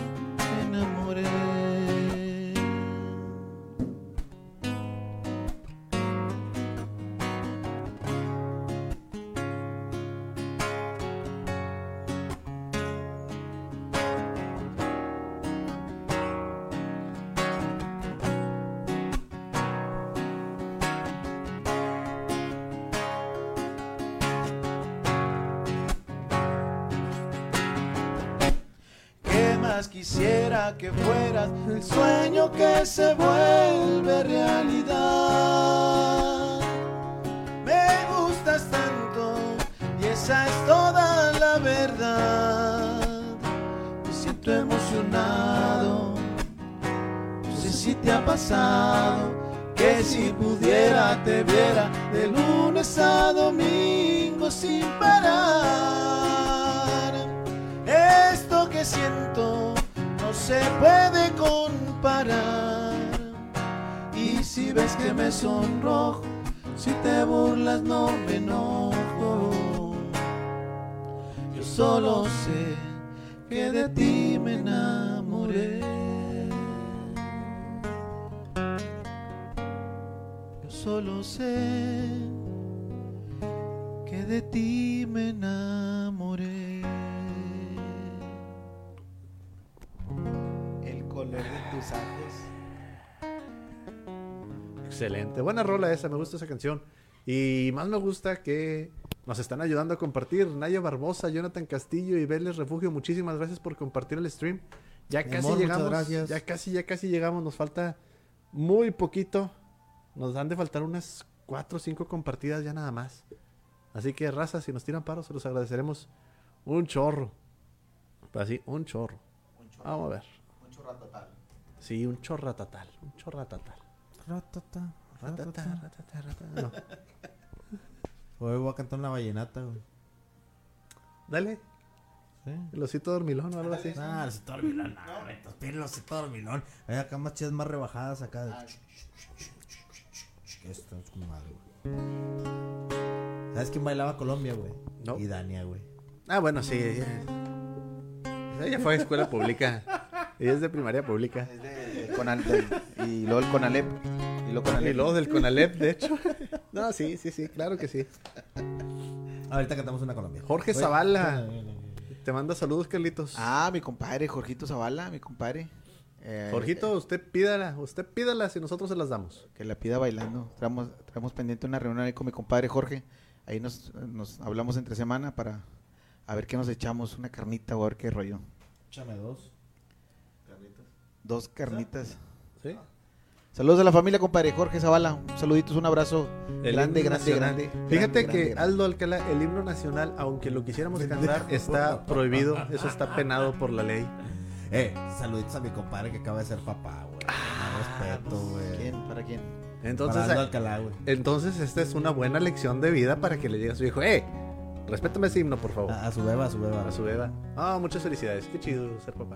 el sueño que se vuelve realidad? Me gustas tanto y esa es toda la verdad. Me siento emocionado. No sé si te ha pasado que si pudiera te viera de lunes a domingo sin parar. Esto que siento no se puede Y si ves que me sonrojo, si te burlas no me enojo. Yo solo sé que de ti me enamoré. Yo solo sé que de ti me enamoré. De tus ojos. Excelente. Buena rola esa, me gusta esa canción. Y más me gusta que nos están ayudando a compartir. Naya Barbosa, Jonathan Castillo y Vélez Refugio, muchísimas gracias por compartir el stream. Ya Mi casi amor, llegamos. gracias. Ya casi, ya casi llegamos. Nos falta muy poquito. Nos han de faltar unas 4 o 5 compartidas ya nada más. Así que, raza, si nos tiran paros, se los agradeceremos un chorro. Así, un chorro. Vamos a ver. Total. Sí, un chorratatal. Un chorratatal. Ratata, Ratata, ratata. ratata. No. *laughs* Hoy voy a cantar una vallenata, güey. Dale. ¿Sí? El osito dormilón o algo así. Ah, el osito dormilón. No, tienen el osito dormilón. Hay acá más chidas más rebajadas acá. de- Esto es como madre, güey. ¿Sabes quién bailaba Colombia, güey? No. Y Dania, güey. Ah, bueno, sí. Ella, ella fue a escuela pública. Ella es de primaria pública. Es de Conal- del- y luego el Conalep. Y luego Conalep. Y luego del Conalep, de hecho. No, sí, sí, sí, claro que sí. Ahorita cantamos una Colombia. Jorge Oye, Zavala. Te manda saludos, Carlitos. Ah, mi compadre, Jorgito Zavala, mi compadre. Eh, Jorgito, usted pídala, usted pídala si nosotros se las damos. que la pida bailando. Traemos, traemos pendiente una reunión ahí con mi compadre Jorge. Ahí nos, nos hablamos entre semana para a ver qué nos echamos, una carnita o a ver qué rollo. Échame dos. Dos carnitas. ¿Sí? Saludos a la familia, compadre Jorge Zavala. Un saludito, un abrazo. El grande, grande, grande. Fíjate grande, que grande, Aldo Alcalá, el himno nacional, aunque lo quisiéramos cantar, está prohibido. Eso está penado por la ley. Eh, saluditos a mi compadre que acaba de ser papá, güey. Más respeto, güey. ¿Quién? ¿Para quién? Entonces, Para Aldo eh, Alcalá, güey. entonces esta es una buena lección de vida para que le diga a su hijo, eh, respétame ese himno, por favor. A, a su beba, a su beba. A su beba. Ah, muchas felicidades. Qué chido ser papá.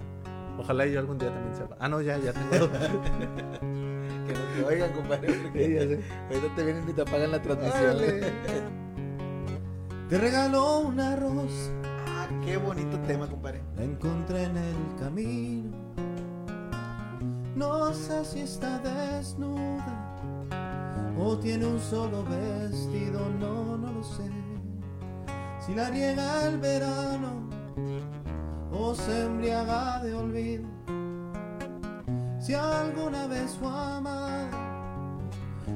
Ojalá yo algún día también sea papá. Ah, no, ya, ya tengo. *laughs* Que no te oigan, compadre. porque. Ahorita te vienen y te apagan la transmisión. *laughs* Te regaló una rosa, Ah, qué bonito tema, compadre. la encontré en el camino. No sé si está desnuda o tiene un solo vestido, no, no lo sé. Si la riega el verano o se embriaga de olvido. Si alguna vez fue amada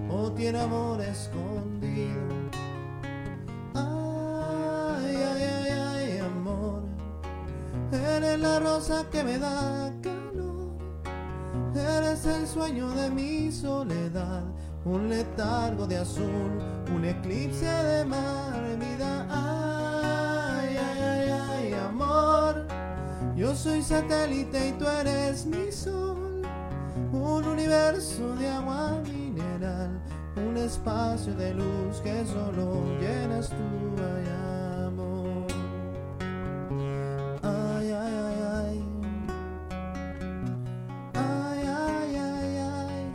o tiene amor escondido. Ay, ay, ay, ay, amor. Eres la rosa que me da calor. Eres el sueño de mi soledad. Un letargo de azul, un eclipse de mar, vida. Ay, ay, ay, ay, amor. Yo soy satélite y tú eres mi sol. Un universo de agua mineral, un espacio de luz que solo llenas tú, ay, amor. Ay, ay, ay, ay. Ay, ay, ay, ay.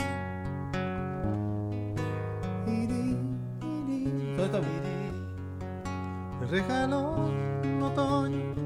Iri, iri. Todo está un otoño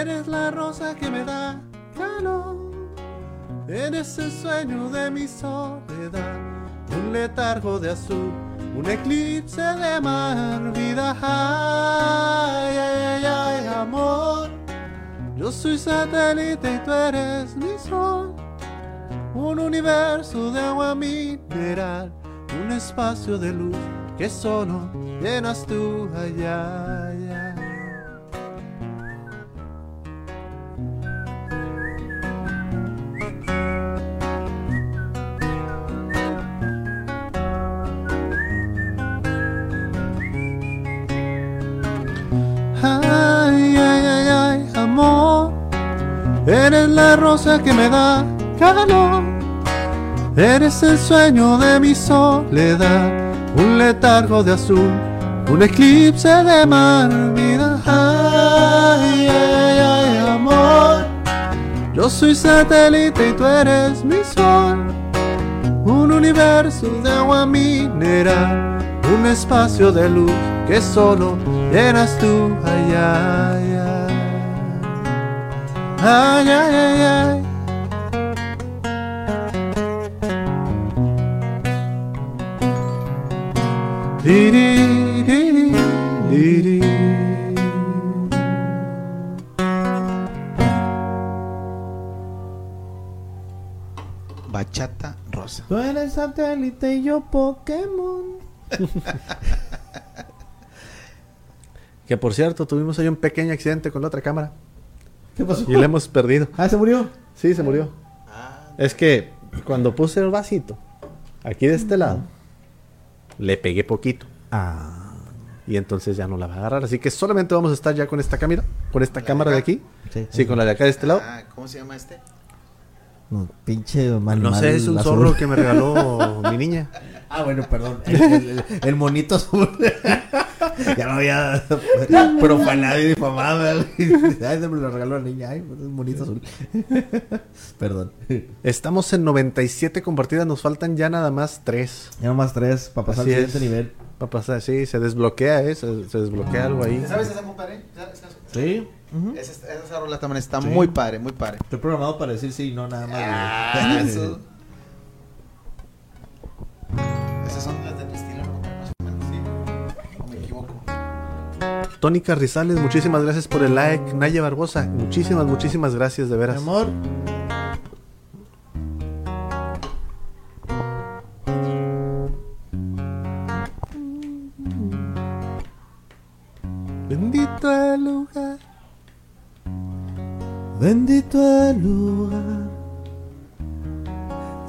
Eres la rosa que me da calor. Eres el sueño de mi soledad. Un letargo de azul, un eclipse de mar, vida. Ay, ay, ay, amor. Yo soy satélite y tú eres mi sol. Un universo de agua mineral, un espacio de luz que solo llenas tú allá. Que me da calor. Eres el sueño de mi soledad. Un letargo de azul. Un eclipse de mar, vida. Ay, ay, ay, amor. Yo soy satélite y tú eres mi sol. Un universo de agua mineral. Un espacio de luz que solo llenas tú. Ay, ay, ay. Ay, ay, ay, ay. Diri, diri, diri. Bachata rosa. Tú eres satélite y yo Pokémon. *laughs* Que por cierto, tuvimos ahí un pequeño accidente con la otra cámara ¿Qué pasó? y la hemos perdido. *laughs* Ah, se murió. Sí, se murió. Es que cuando puse el vasito aquí de este lado, le pegué poquito Ah. y entonces ya no la va a agarrar. Así que solamente vamos a estar ya con esta cámara, con esta ¿La de cámara de aquí. Sí, Sí, con la de acá de este lado. Ah, ¿Cómo se llama este? No, pinche animal No sé, es un zorro que me regaló mi niña. *laughs* Ah, bueno, perdón. El, el- el monito azul. *laughs* ya lo había profanado y difamado. *laughs* Ay, se me lo regaló la niña. Ay, pues, es un monito azul. *laughs* perdón. Estamos en 97 compartidas, nos faltan ya nada más 3. Ya nomás tres para pasar Así al siguiente es. nivel. Para pasar, sí, se desbloquea, ¿eh? Se, se desbloquea algo ahí. ¿Sabes esa, compadre? ¿Sabes esa? Sí. Esa, esa rola también está Sí. muy padre, muy padre. Estoy programado para decir sí, no nada más. Ah, eso. Esas son las de mi estilo, o menos, sí. ¿O me equivoco? Tony Carrizales, muchísimas gracias por el like. Naya Barbosa, muchísimas, muchísimas gracias, de Mi veras. amor. Bendito el lugar. Bendito el lugar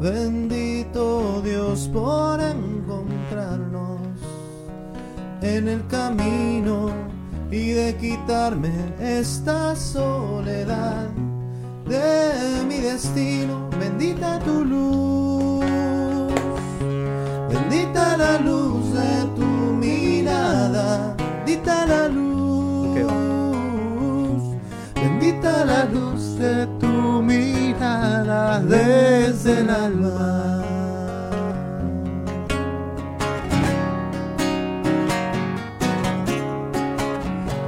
Bendito Dios por encontrarnos en el camino y de quitarme esta soledad de mi destino. Bendita tu luz, bendita la luz de tu mirada, bendita la luz, bendita la luz de tu desde el alma.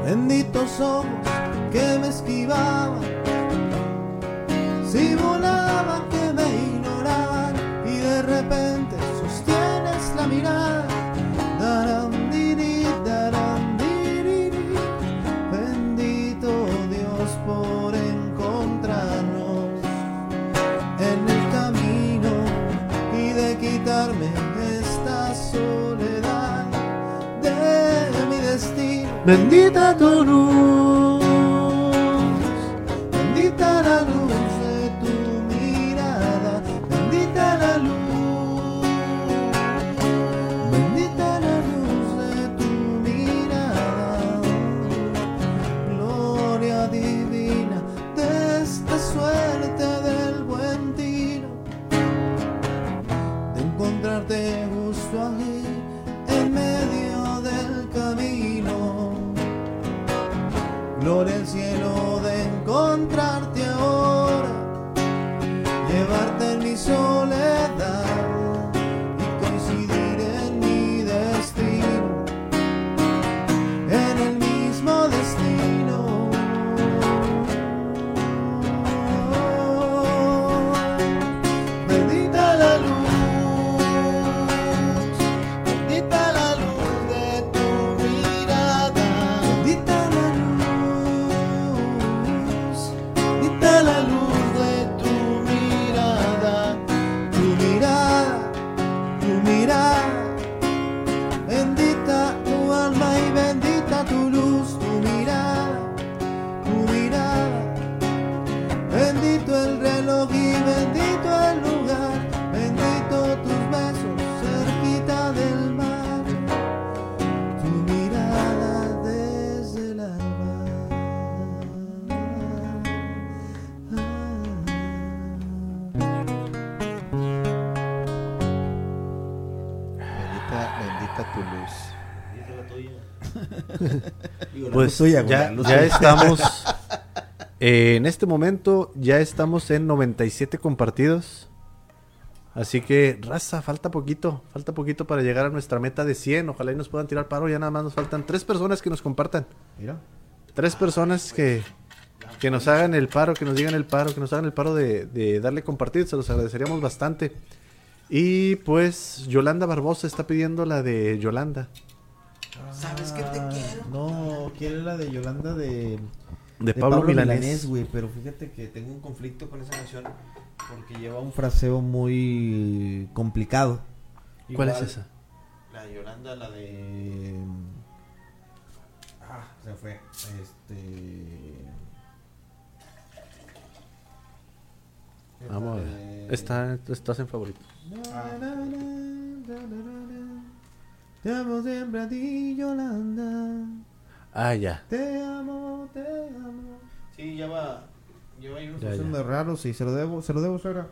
Benditos ojos destino. Bendita tu luz, bendita Pues güey, ya, estamos. *laughs* eh, en este momento ya estamos en 97 compartidos. Así que, raza, falta poquito. Falta poquito para llegar a nuestra meta de 100. Ojalá y nos puedan tirar paro. Ya nada más nos faltan tres personas que nos compartan. Mira. Tres personas que, que nos hagan el paro, que nos digan el paro, que nos hagan el paro de, de darle compartir. Se los agradeceríamos bastante. Y pues Yolanda Barbosa está pidiendo la de Yolanda. ¿Sabes qué te quiero? No, quiero la de Yolanda de, De, de Pablo, Milanés. güey. Pero fíjate que tengo un conflicto con esa canción porque lleva un fraseo muy complicado. ¿Cuál Igual, es esa? La de Yolanda, la de. Ah, se fue. Este. Vamos a ver. Está, estás en favorito. Te amo siempre a ti, Yolanda. Ah, ya. Te amo, te amo. Sí, ya va. Lleva ahí unos Ya, ya. sonidos raros y se lo debo, se lo debo. Perdón.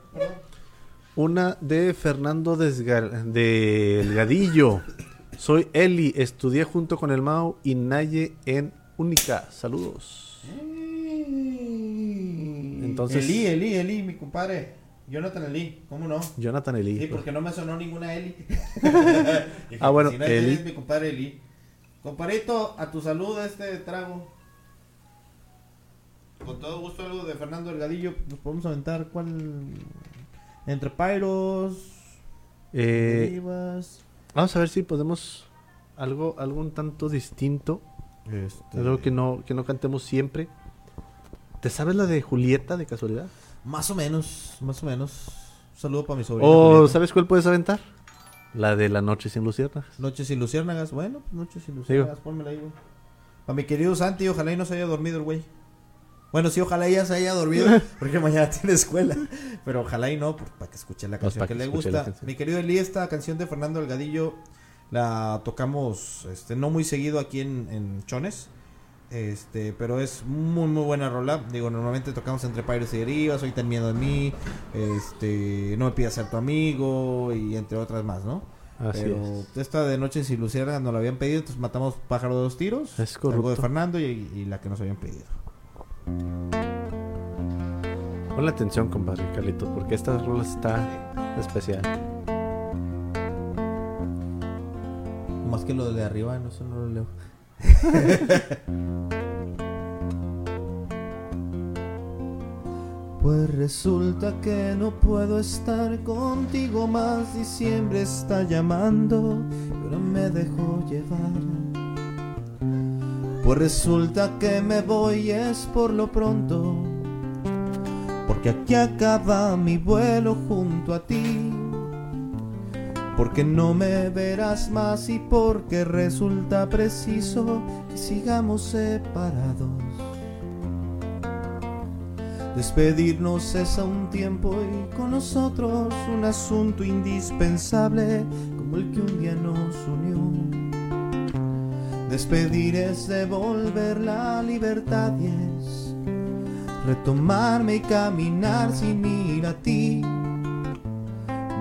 Una de Fernando Desgar- Delgadillo. Soy Eli, estudié junto con el Mao y Naye en Única. Saludos. Entonces- Eli, Eli, Eli, mi compadre. Jonathan Eli, ¿cómo no? Jonathan Eli. Sí, porque no me sonó ninguna Eli. *laughs* Dije, Ah, bueno, si no es Eli. es mi compadre Eli. Comparito, a tu salud este trago. Con todo gusto algo de Fernando Delgadillo. Nos podemos aventar cuál. Entre Pyros. Eh, vamos a ver si podemos algo, algo un tanto distinto. Este, Algo que no, que no cantemos siempre. ¿Te sabes la de Julieta de casualidad? Más o menos, más o menos. Un saludo para mi sobrino. ¿O Julieta. sabes cuál puedes aventar? La de la noche sin luciérnagas. Noches y luciérnagas. Bueno, pues noches y luciérnagas. Pónmela ahí, güey. Para mi querido Santi, ojalá y no se haya dormido el güey. Bueno, sí, ojalá ella se haya dormido, *laughs* porque mañana tiene escuela. Pero ojalá y no, pues, para que escuche la Pues, canción que, que le gusta. Mi querido Eli, esta canción de Fernando Delgadillo la tocamos este, no muy seguido aquí en, en Chones. Este, pero es muy muy buena rola. Digo, normalmente tocamos entre Pirates y Derivas, Hoy ten miedo de mí, este, No me pidas ser tu amigo y entre otras más, ¿no? Así Pero es. esta de Noches y Luciérnagas nos la habían pedido, entonces matamos pájaro de dos tiros. Es Algo de. Fernando y, y la que nos habían pedido. Ponle atención, compadre Carlitos, porque esta rola está especial. Más que lo de arriba, no, eso no lo leo. *laughs* Pues resulta que no puedo estar contigo más. Diciembre está llamando, pero me dejo llevar. Pues resulta que me voy es por lo pronto. Porque aquí acaba mi vuelo junto a ti. Porque no me verás más y porque resulta preciso que sigamos separados. Despedirnos es a un tiempo y con nosotros un asunto indispensable como el que un día nos unió. Despedir es devolver la libertad y es retomarme y caminar sin ir a ti.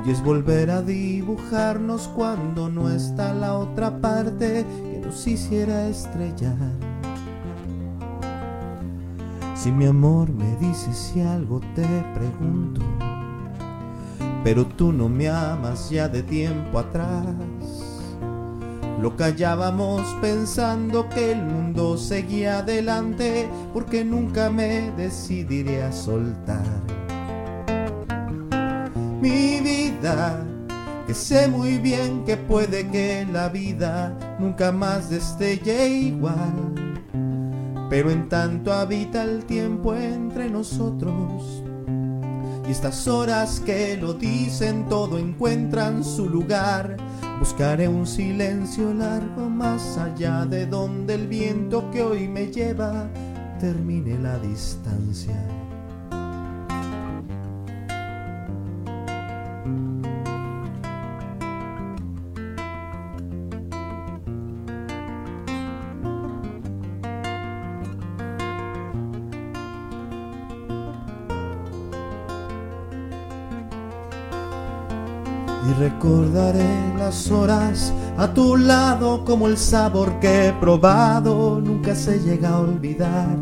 Y es volver a dibujarnos cuando no está la otra parte que nos hiciera estrellar. Si mi amor me dices si algo te pregunto, pero tú no me amas ya de tiempo atrás. Lo callábamos pensando que el mundo seguía adelante porque nunca me decidiré a soltar mi vida, que sé muy bien que puede que la vida nunca más destelle igual. Pero en tanto habita el tiempo entre nosotros. Y estas horas que lo dicen todo encuentran su lugar. Buscaré un silencio largo más allá de donde el viento que hoy me lleva termine la distancia. Y recordaré las horas a tu lado como el sabor que he probado nunca se llega a olvidar.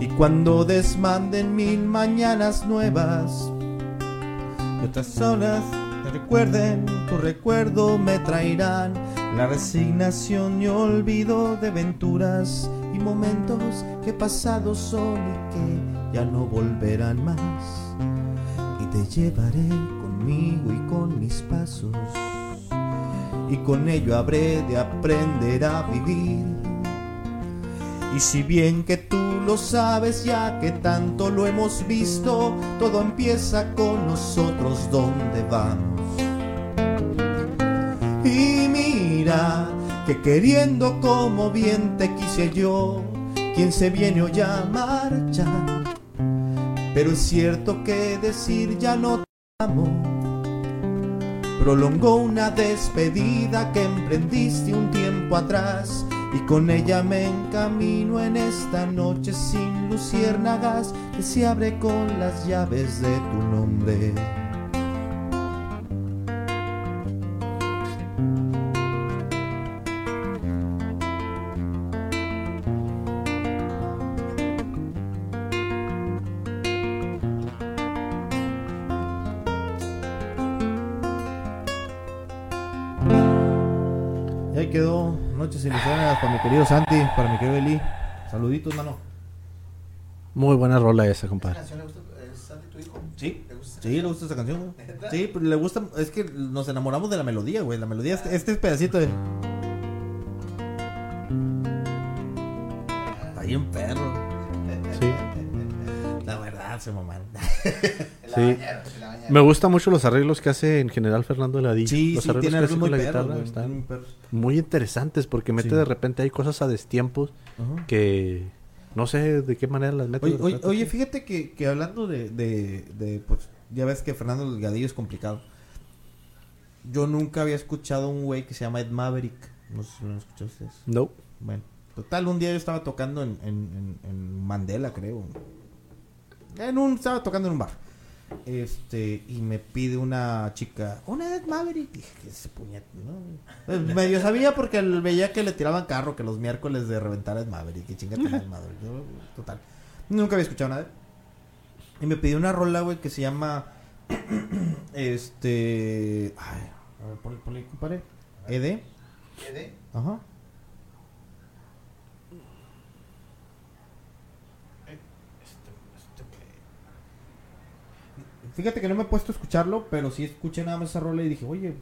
Y cuando desmanden mil mañanas nuevas y otras horas te recuerden, tu recuerdo me traerán la resignación y olvido de aventuras y momentos que pasados son y que ya no volverán más y te llevaré y con mis pasos. Y con ello habré de aprender a vivir. Y si bien que tú lo sabes ya que tanto lo hemos visto todo empieza con nosotros donde vamos Y mira que queriendo como bien te quise yo, quien se viene hoy a marcha. Pero es cierto que decir ya no te amo prolongó una despedida que emprendiste un tiempo atrás y con ella me encamino en esta noche sin luciérnagas que se abre con las llaves de tu nombre. Para mi querido Santi, para mi querido Eli. Saluditos, mano. Muy buena rola esa, compadre. canción le gusta? ¿Es Santi tu hijo? Sí, ¿Le gusta? sí, le gusta esa canción, güey. Sí, pero le gusta, es que nos enamoramos de la melodía, güey. La melodía, este, este pedacito de... Está bien perro. Sí. *laughs* La verdad, se mamaron. *laughs* La Sí. bañera, en la bañera. Me gustan mucho los arreglos que hace en general Fernando Ladillo. Sí, los sí, arreglos tiene que hace con muy la guitarra güey. están muy perro. muy interesantes porque mete Sí. de repente hay cosas a destiempos que no sé de qué manera las mete. Oye, fíjate que, que hablando de, de, de, pues, ya ves que Fernando Delgadillo es complicado. Yo nunca había escuchado a un güey que se llama Ed Maverick. No sé si lo han escuchado ustedes. No. Bueno, total, un día yo estaba tocando en, en, en, en Mandela, creo. En un, estaba tocando en un bar. Este, y me pide una chica, una Ed Maverick. Dije, ¿qué es ese puñete? No? Pues, *laughs* medio sabía porque el- veía que le tiraban carro, que los miércoles de reventar Ed Maverick. Y chingate Ed Maverick. Yo, total. Nunca había escuchado nada. Y me pidió una rola, güey, que se llama. *clears throat* este. Ay, a ver, ponle, ponle, compadre. ED. ¿Quede? Ajá. Fíjate que no me he puesto a escucharlo, pero sí escuché nada más esa rola y dije, oye,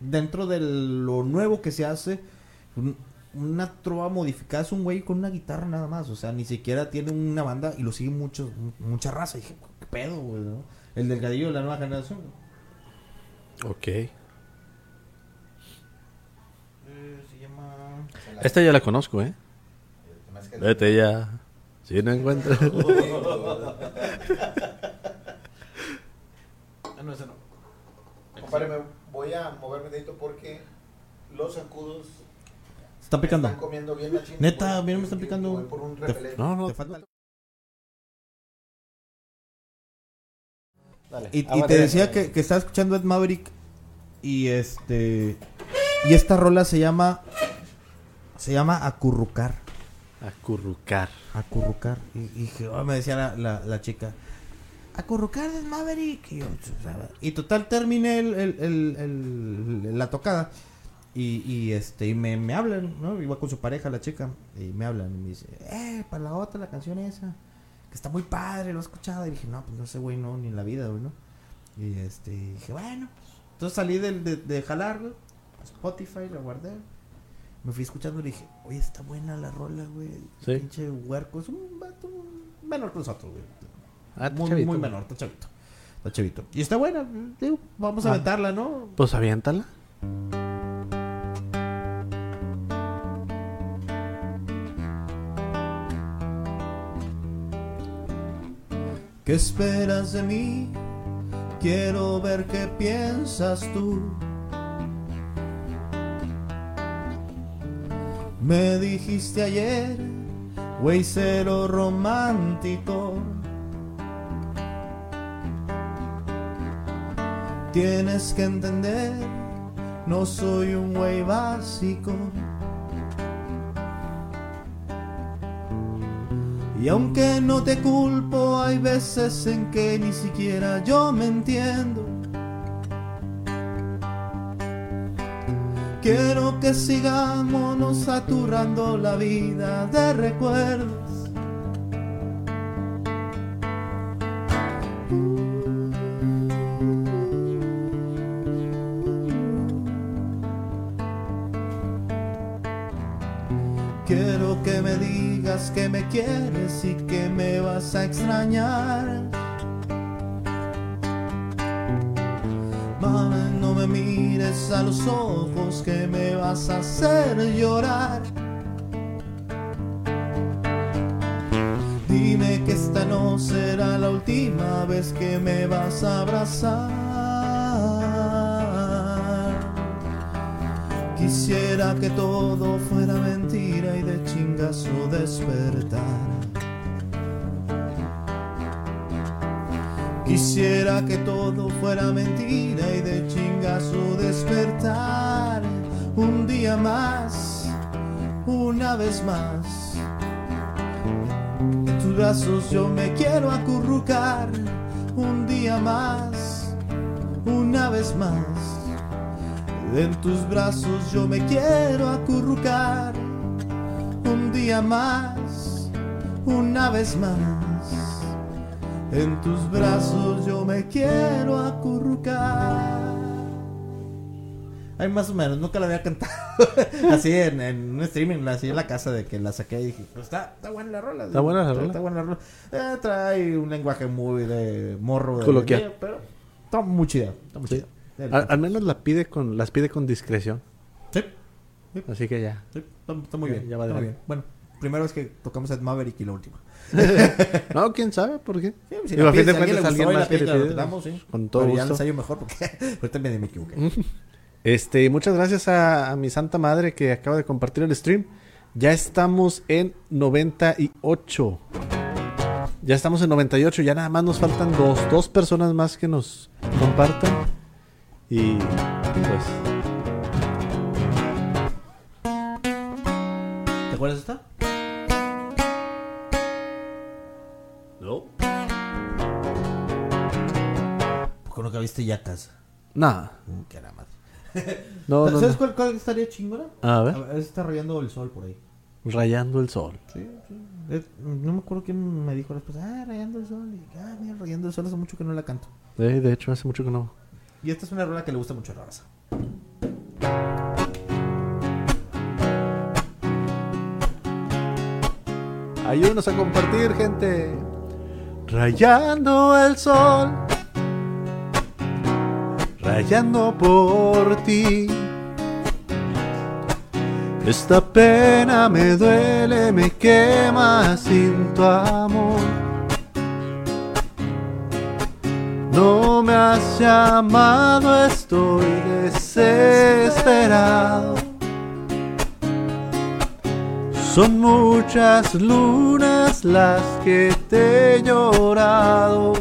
dentro de lo nuevo que se hace, un- una trova modificada es un güey con una guitarra nada más, o sea, ni siquiera tiene una banda y lo sigue mucho, mucha raza. Y dije, ¿qué pedo, güey? no? El delgadillo de la nueva generación. Ok. Eh, se llama... Esta ya la conozco, ¿eh? Vete ya. Si no encuentras. *laughs* *laughs* Ah, no, esa no. Compadre, me voy a moverme de dedito porque los zancudos Se están picando. están comiendo bien la Neta, Voy- bien me están picando. voy por un. No, no. Te falta- Dale. Y, y te decía que, que estaba escuchando Ed Maverick y este y esta rola se llama se llama acurrucar, Acurrucar. acurrucar y, y dije, oh, me decía la, la, la chica acurrucar de Ed Maverick y, yo, "¿sabes?". y total terminé el, el- la tocada y, y este y me, me hablan, ¿no? Iba con su pareja la chica y me hablan y me dice, "Eh, para la otra la canción esa." que está muy padre, lo he escuchado. Y dije, no, pues no sé, güey, no, ni en la vida, güey, ¿no? Y este, dije, bueno, pues. Entonces salí del- de, de jalar, güey, a Spotify, lo guardé. Me fui escuchando y dije, oye, está buena la rola, güey. Sí. Pinche huerco, es un vato menor que nosotros, güey. Ah, está muy, chavito, muy güey. menor, está chavito. Está chavito. Y está buena, digo, vamos a Ah. aventarla, ¿no? Pues aviéntala. ¿Qué esperas de mí? Quiero ver qué piensas tú. Me dijiste ayer, güey cero romántico. Tienes que entender, no soy un güey básico. Y aunque no te culpo, hay veces en que ni siquiera yo me entiendo. Quiero que sigamos saturando la vida de recuerdos. Que me quieres y que me vas a extrañar. Mami, no me mires a los ojos que me vas a hacer llorar. Dime que esta no será la última vez que me vas a abrazar. Quisiera que todo fuera mentira y de chingazo despertar. Quisiera que todo fuera mentira y de chingazo despertar. Un día más, una vez más. En tus brazos yo me quiero acurrucar. Un día más, una vez más. En tus brazos yo me quiero acurrucar. Un día más, una vez más. En tus brazos yo me quiero acurrucar. Ay, más o menos, nunca la había cantado. *laughs* así en, en un streaming, así en la casa de que la saqué y dije, pues está, está buena la rola. Está buena la rola. Está buena la rola. Eh, trae un lenguaje muy de morro. de- Coloquial. pero está muy chida. Está muy chida. Al, al menos la pide con, las pide con discreción. Sí, Así que ya. sí, está, está muy bien. ya va está de muy bien. Bueno, primero es que tocamos Ed Maverick y la última. *laughs* No, quién sabe por qué. Sí, si Digo, la a fin de si cuentas, alguien y más que le pide, tocamos, sí. Con todo Pero ya gusto. ensayo mejor porque *laughs* ahorita me, me equivoqué. Este, muchas gracias a, a mi santa madre que acaba de compartir el stream. Ya estamos en 98. Ya estamos en 98. Ya nada más nos faltan dos, dos personas más que nos compartan. Y pues. Acuerdas esta? No. ¿Por qué nunca viste Yacas? Nada. Qué la madre. *laughs* No, no, ¿Sabes no. cuál, cuál estaría chingona? A A ver. ver, está rayando el sol por ahí. Rayando el sol. Sí, sí. Eh, no me acuerdo quién me dijo después, ah, rayando el sol. Y ah, mira, rayando el sol hace mucho que no la canto. Eh, de hecho, hace mucho que no. Y esta es una rola que le gusta mucho a la raza. Ayúdanos a compartir, gente. Rayando el sol. Rayando por ti. Esta pena me duele, me quema sin tu amor. No me has llamado, estoy desesperado. Son muchas lunas las que te he llorado,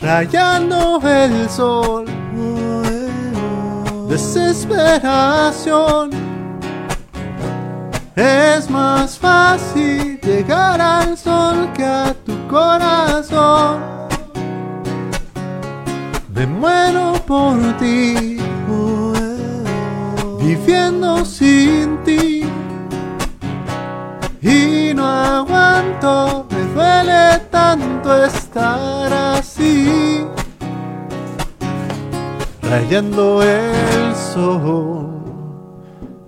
rayando el sol, desesperación. Es más fácil llegar al sol que a tu corazón. Me muero por ti, viviendo sin ti. Y no aguanto, me duele tanto estar así. Rayando el sol,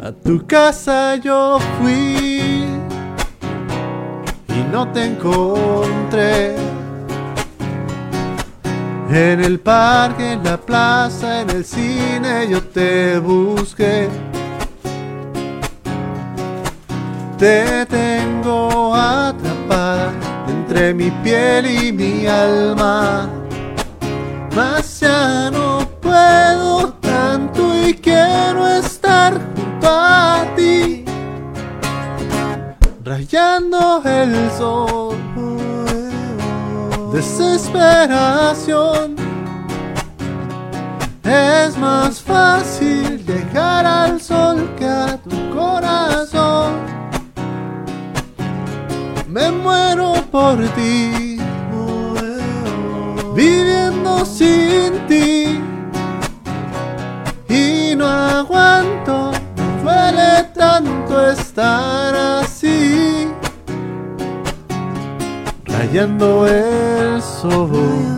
a tu casa yo fui y no te encontré. En el parque, en la plaza, en el cine yo te busqué. Te tengo atrapada entre mi piel y mi alma. Mas ya no puedo tanto y quiero estar junto a ti. Rayando el sol. Desesperación. Es más fácil dejar al sol que a tu corazón. Me muero por ti, viviendo sin ti. Y no aguanto, me duele tanto estar así. Rayando el sol.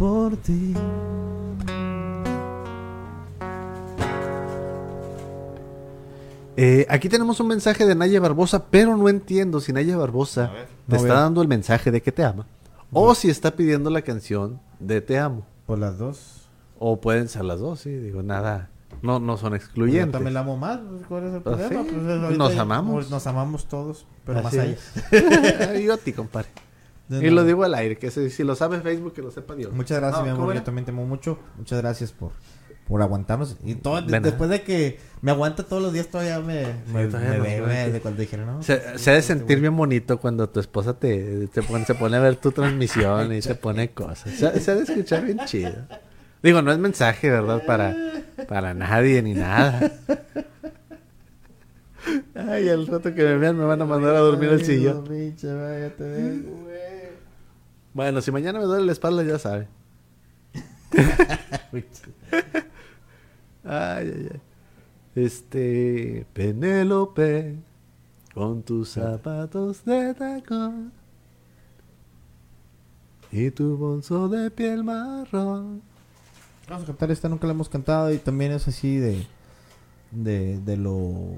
Por ti. Eh, aquí tenemos un mensaje de Naya Barbosa, pero no entiendo si Naya Barbosa ver. te No está veo. dando el mensaje de que te ama. O si está pidiendo la canción de Te amo. Por las dos. O pueden ser las dos, sí. Digo, nada. No, no son Yo excluyentes. también la amo más. ¿Cuál es el Pues problema? sí, Pues, pues nos amamos. Nos amamos todos, pero Así más allá. Yo a ti, compadre. Y lo digo al aire, que si, si lo sabe Facebook, que lo sepa Dios. Muchas gracias, No, mi ¿cómo amor. Yo también te amo mucho. Muchas gracias por, por aguantarnos. Y todo, de- nada. después de que me aguanta todos los días, todavía me, me, todavía me nos ve, aguanta. me- de cuando dijeron, ¿no? Se, se ha de sentir bien bonito cuando tu esposa te, te pone, se pone a ver tu transmisión y te pone cosas. Se, se ha de escuchar bien chido. Digo, no es mensaje, ¿verdad? Para, para nadie ni nada. Ay, al rato que me vean me van a mandar a dormir al Ay, sillón. no, pinche, vaya, te dejo, güey. Bueno, si mañana me duele la espalda, ya sabe. *laughs* Ay, ay, ay. Este, Penélope, con tus zapatos de tacón y tu bolso de piel marrón. Vamos a cantar esta, nunca la hemos cantado y también es así de, de, de lo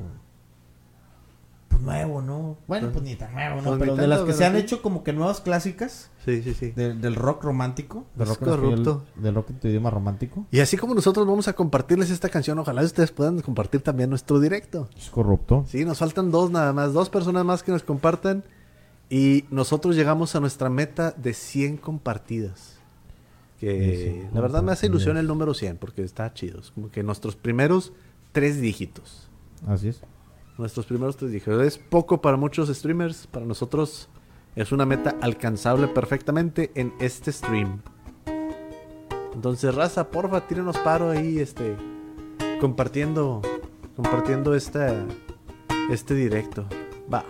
pues, nuevo, ¿no? Bueno, pues ni tan nuevo, ¿no? Pues pero de las que pero se han sí. hecho como que nuevas clásicas Sí, sí, sí. de- del rock romántico, del Es rock, corrupto. del rock en tu idioma romántico. Y así como nosotros vamos a compartirles esta canción, ojalá ustedes puedan compartir también nuestro directo. Es corrupto. Sí, nos faltan dos nada más, dos personas más que nos compartan. Y nosotros llegamos a nuestra meta de 100 compartidas. Que De 100 la verdad me hace ilusión el número 100 porque está chido. Es como que nuestros primeros tres dígitos. Así es. Nuestros primeros tres dígitos. Es poco para muchos streamers. Para nosotros es una meta alcanzable perfectamente en este stream. Entonces, raza, porfa, tírenos paro ahí, este, compartiendo, compartiendo esta, este directo. Va.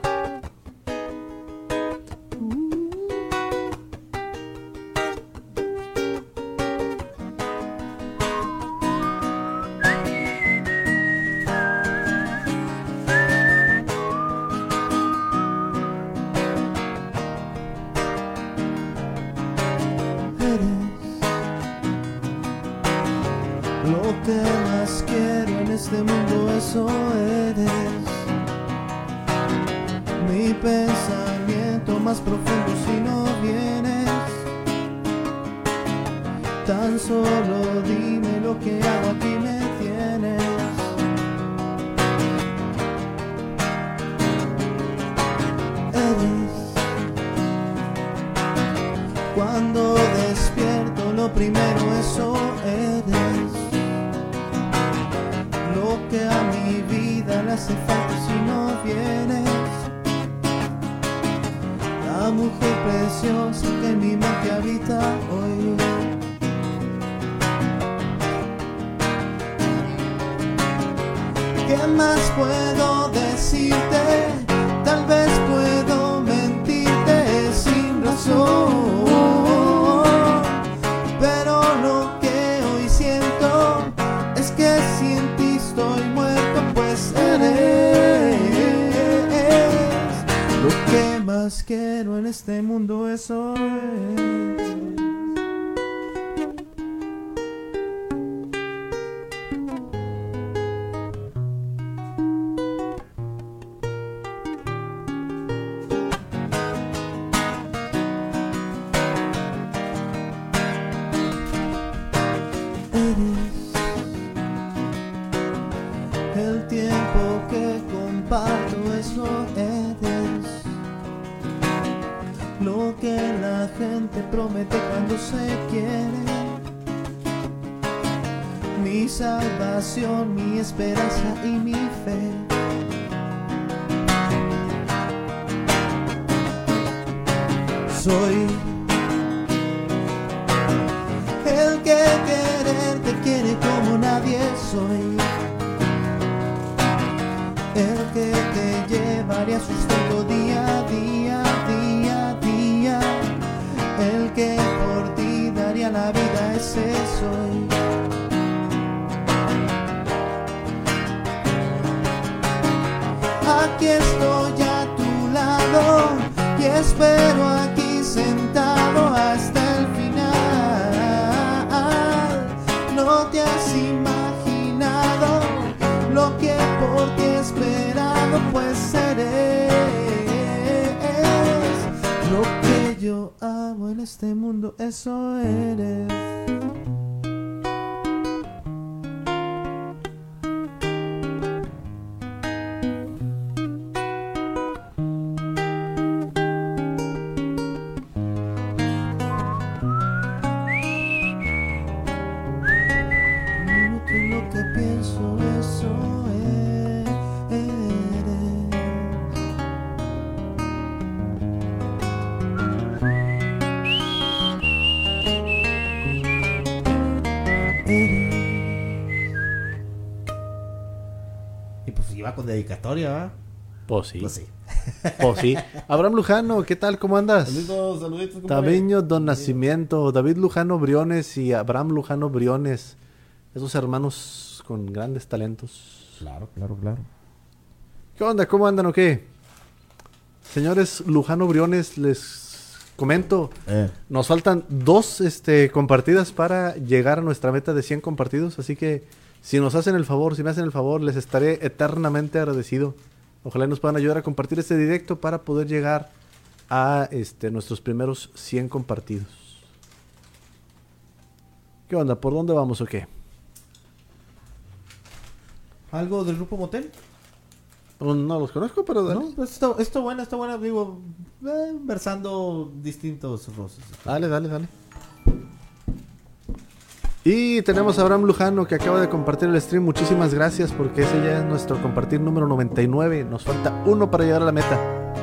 Y mi fe soy el que quererte quiere como nadie soy. El que te llevaría sustento día a día, día a día. El que por ti daría la vida, ese soy. aquí estoy a tu lado y espero aquí sentado hasta el final. No te has imaginado lo que por ti he esperado, pues seres lo que yo amo en este mundo, eso eres. Dedicatoria, ¿verdad? Pues sí. Pues sí. Pues sí. Abraham Lujano, ¿qué tal? ¿Cómo andas? Saluditos, saluditos. Tabeño Don Nacimiento, David Lujano Briones y Abraham Lujano Briones. Esos hermanos con grandes talentos. Claro, claro, claro. ¿Qué onda? ¿Cómo andan o qué? Señores Lujano Briones, les comento, Eh, nos faltan dos este, compartidas para llegar a nuestra meta de 100 compartidos, así que si nos hacen el favor, si me hacen el favor, les estaré eternamente agradecido. Ojalá nos puedan ayudar a compartir este directo para poder llegar a este, nuestros primeros 100 compartidos. ¿Qué onda? ¿Por dónde vamos o qué? ¿Algo del grupo Motel? No, no los conozco, pero dale. No, pues esto, esto bueno, está bueno, digo, eh, versando distintos rostros. Dale, dale, dale. Y tenemos a Abraham Lujano que acaba de compartir el stream. Muchísimas gracias porque ese ya es nuestro compartir número 99. Nos falta uno para llegar a la meta.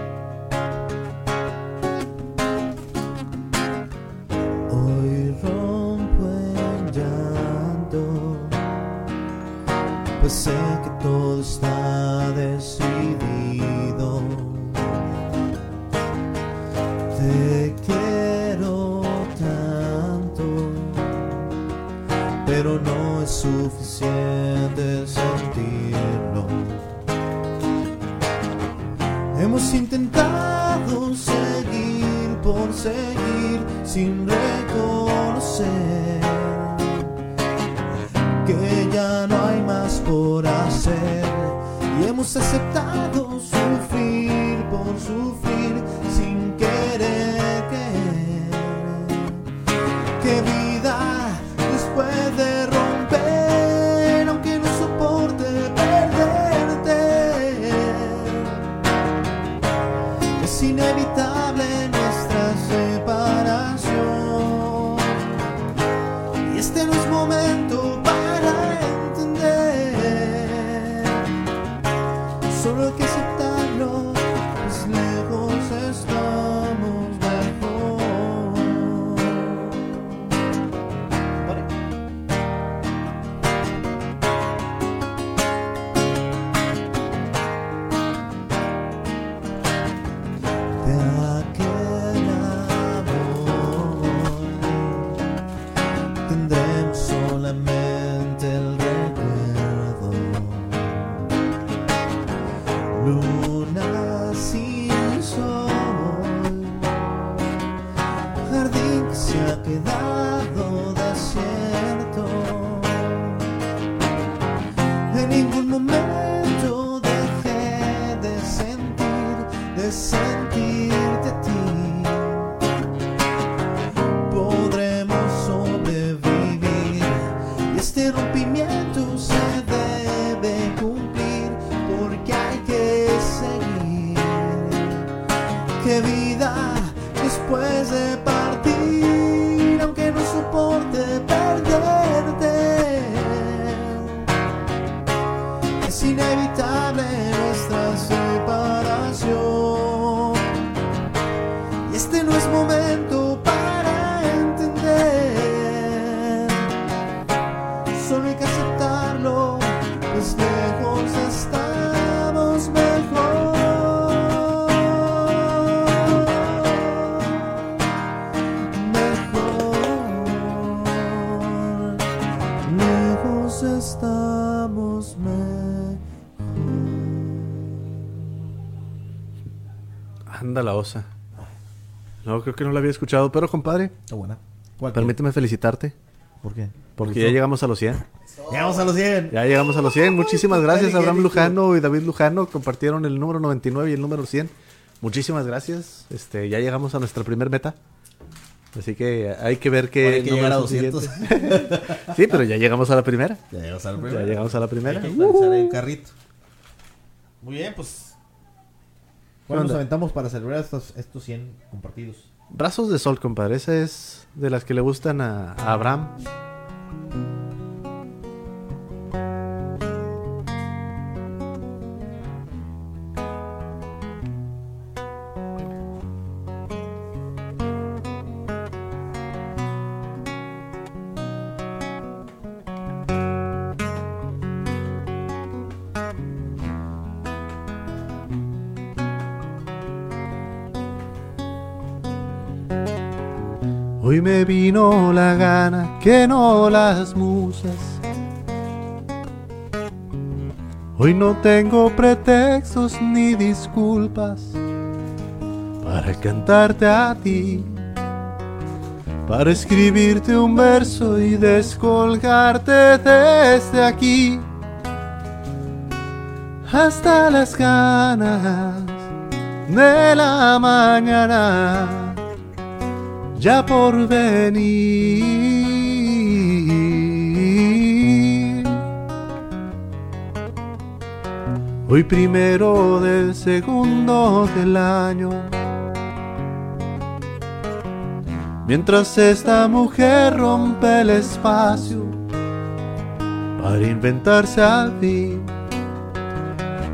Anda la osa. No, creo que no la había escuchado, pero compadre, Está buena. ¿Cuál? permíteme felicitarte. ¿Por qué? Porque ya llegamos a los 100. Llegamos a los 100. Ya llegamos a los 100. Muchísimas gracias, Abraham. Lujano y David Lujano. Compartieron el número 99 y el número 100. Muchísimas gracias. Este, ya llegamos a nuestra primer meta. Así que hay que ver qué Hay que llegar a números son 200. siguientes. *laughs* sí, pero ya llegamos a la primera. Ya llegamos a la Ya primera. llegamos a la primera. Hay que ahí el carrito. Muy bien, pues. ¿Cuándo nos aventamos para celebrar estos, estos 100 compartidos? Brazos de sol, compadre. Esa es de las que le gustan a, a Abraham. Vino la gana que no las musas. Hoy no tengo pretextos ni disculpas para cantarte a ti, para escribirte un verso y descolgarte desde aquí hasta las ganas de la mañana ya por venir. Hoy primero del segundo del año. Mientras esta mujer rompe el espacio para inventarse al fin,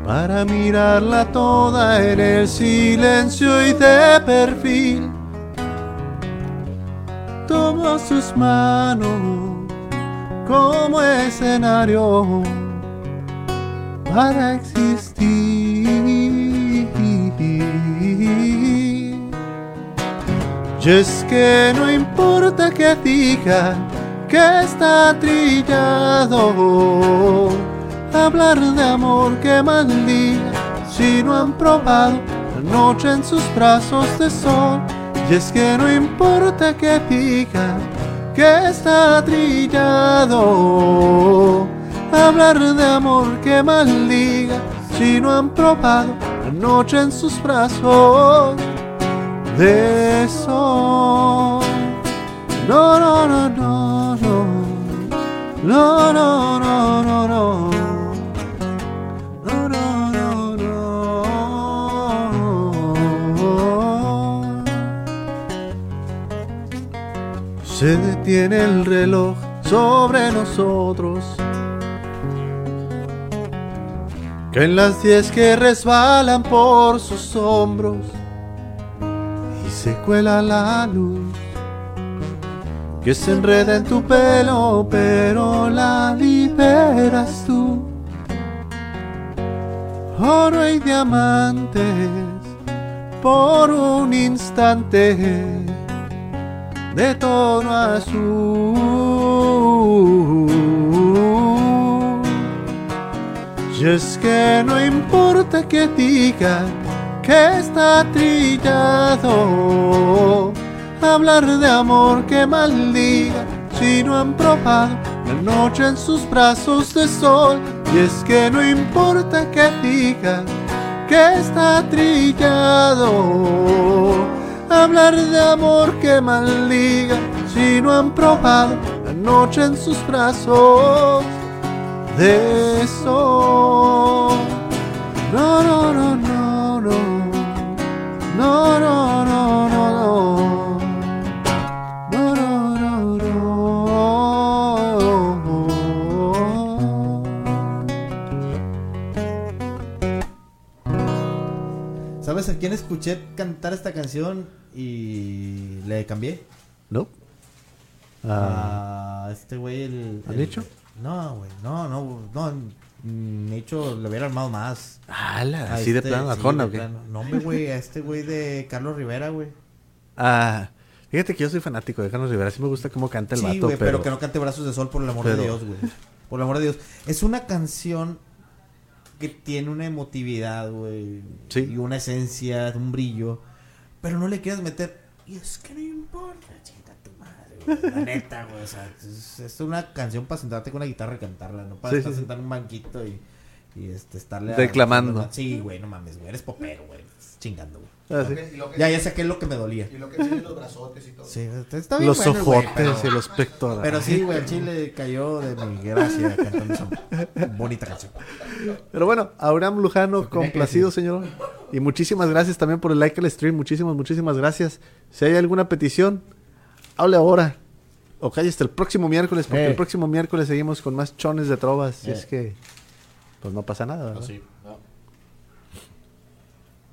para mirarla toda en el silencio y de perfil tomo sus manos como escenario para existir. Y es que no importa que digan que está trillado, hablar de amor que maldiga si no han probado la noche en sus brazos de sol. Y es que no importa que digan que está trillado, hablar de amor que maldiga si no han probado la noche en sus brazos de sol. No, no, no, no, no. No, no, no, no, no. No, Se detiene el reloj sobre nosotros. Que en las diez que resbalan por sus hombros y se cuela la luz que se enreda en tu pelo, pero la liberas tú. Oro y diamantes por un instante de tono azul. Y es que no importa que digan que está trillado, hablar de amor que maldiga si no han probado la noche en sus brazos de sol. Y es que no importa que digan que está trillado, hablar de amor que maldiga si no han probado la noche en sus brazos de sol. No, no, no, no, no. No, no, no, no, no. No, no, no, no. ¿Sabes a quién escuché cantar esta canción y le cambié? No. Ah, A este güey, el. ¿A el- Nicho? No, güey, no, no, no. mm, Nicho le hubiera armado más. ala, A así de este- plano, sí, Arjona, de ¿o qué? plano. No, hombre, güey, a este güey de Carlos Rivera, güey. Ah, fíjate que yo soy fanático de Carlos Rivera. Sí me gusta cómo canta el Sí, vato, güey, pero... pero... que no cante Brazos de Sol por el amor pero- de Dios, güey. Por el amor de Dios. Es una canción que tiene una emotividad, güey. Sí. Y una esencia, un brillo. Pero no le quieras meter. Y es que no importa, chinga tu madre, La neta, güey. O sea, es, es una canción para sentarte con una guitarra y cantarla, no para Sí, estar sí, sentado en un banquito y, y este, estarle. a- Declamando. Sí, güey, no mames, güey. Eres popero, güey. Estás chingando, güey. Ah, sí. Y lo que- Ya, ya sé qué es lo que me dolía. Y lo que tiene los brazotes y todo. Sí, está bien Los bueno ojotes pero- y los pectorales. Pero sí, güey, el chile cayó de mi gracia cantando esa bonita canción. Pero bueno, Abraham Lujano, que complacido, señor. Y muchísimas gracias también por el like al stream. Muchísimas, muchísimas gracias. Si hay alguna petición, hable ahora. O calle hasta el próximo miércoles, porque Eh. el próximo miércoles seguimos con más chones de trovas. Y Eh. es que, pues no pasa nada, ¿verdad?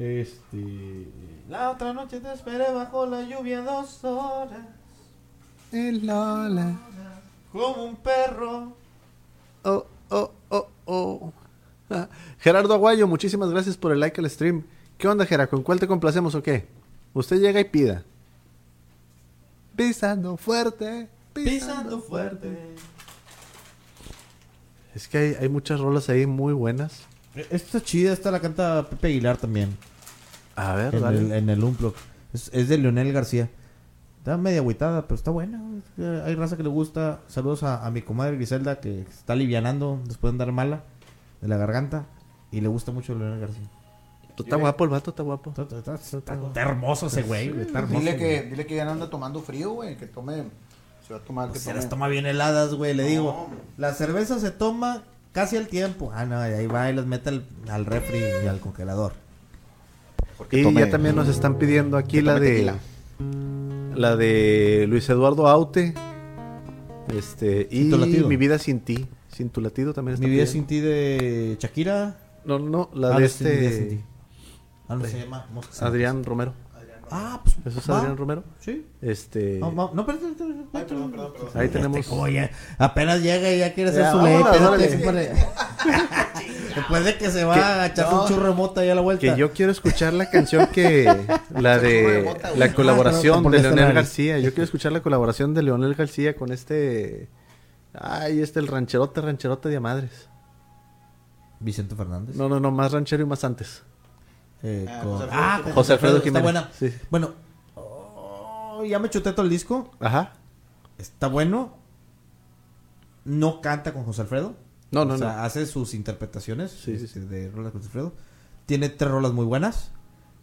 Este. La otra noche te esperé bajo la lluvia dos horas. El Lola. Como un perro. Oh, oh, oh, oh. Ah, Gerardo Aguayo, muchísimas gracias por el like al stream. ¿Qué onda, Gera? ¿Con cuál te complacemos o qué? Usted llega y pida. Pisando fuerte. Pisando fuerte. Es que hay, hay muchas rolas ahí muy buenas. Esta está chida, esta la canta Pepe Aguilar también. A ver, En dale. el, en el Unplug. Es, es de Leonel García. Está media agüitada, pero está buena. Que Hay raza que le gusta. Saludos a, a mi comadre Griselda que está alivianando después de andar mala de la garganta. Y le gusta mucho Leonel García. Está guapo el vato, está guapo. Está, está- está- está- está hermoso ese güey. Está hermoso. Dile que, güey. dile que ya no anda tomando frío, güey. Que tome. Se va a tomar. Que Se tome. las toma bien heladas, güey. Le No, digo, la cerveza se toma casi al tiempo. Ah, no, y ahí va y las mete al, al refri y al congelador. Porque Y tome- ya también nos están pidiendo aquí la de tequila. la de Luis Eduardo Aute. Este, y Sin tu latido. Mi vida sin ti. Sin tu latido también está Mi vida pidiendo. sin ti de Shakira. No, no, la Ah, de Vida Sin este Ti. Ah, no se llama Moscas Adrián Romero. Ah, pues. ¿Eso es va. Adrián Romero? Sí. Este, No, no, no, perdón, perdón, Ay, perdón, perdón, perdón. ahí tenemos Este, oye, apenas llega y ya quiere hacer Ya, su ley. *laughs* Después de que se va Que- a echar no. un churro mota ahí a la vuelta. que yo quiero escuchar la canción que *laughs* la de la colaboración Ah, de perdón, Leonel. García. Yo quiero escuchar la colaboración de Leonel García con este ay, este el rancherote, rancherote de madres. Vicente Fernández. No, no, no, más ranchero y más antes. Eh, Ah, con- José Alfredo ah, Jiménez. con José Alfredo Está buena. Sí. Bueno, oh, ya me chuté todo el disco. Ajá. Está bueno. No canta con José Alfredo. No, no, o sea, no. hace sus interpretaciones Sí, sí, este, de rolas con José Alfredo. Tiene tres rolas muy buenas.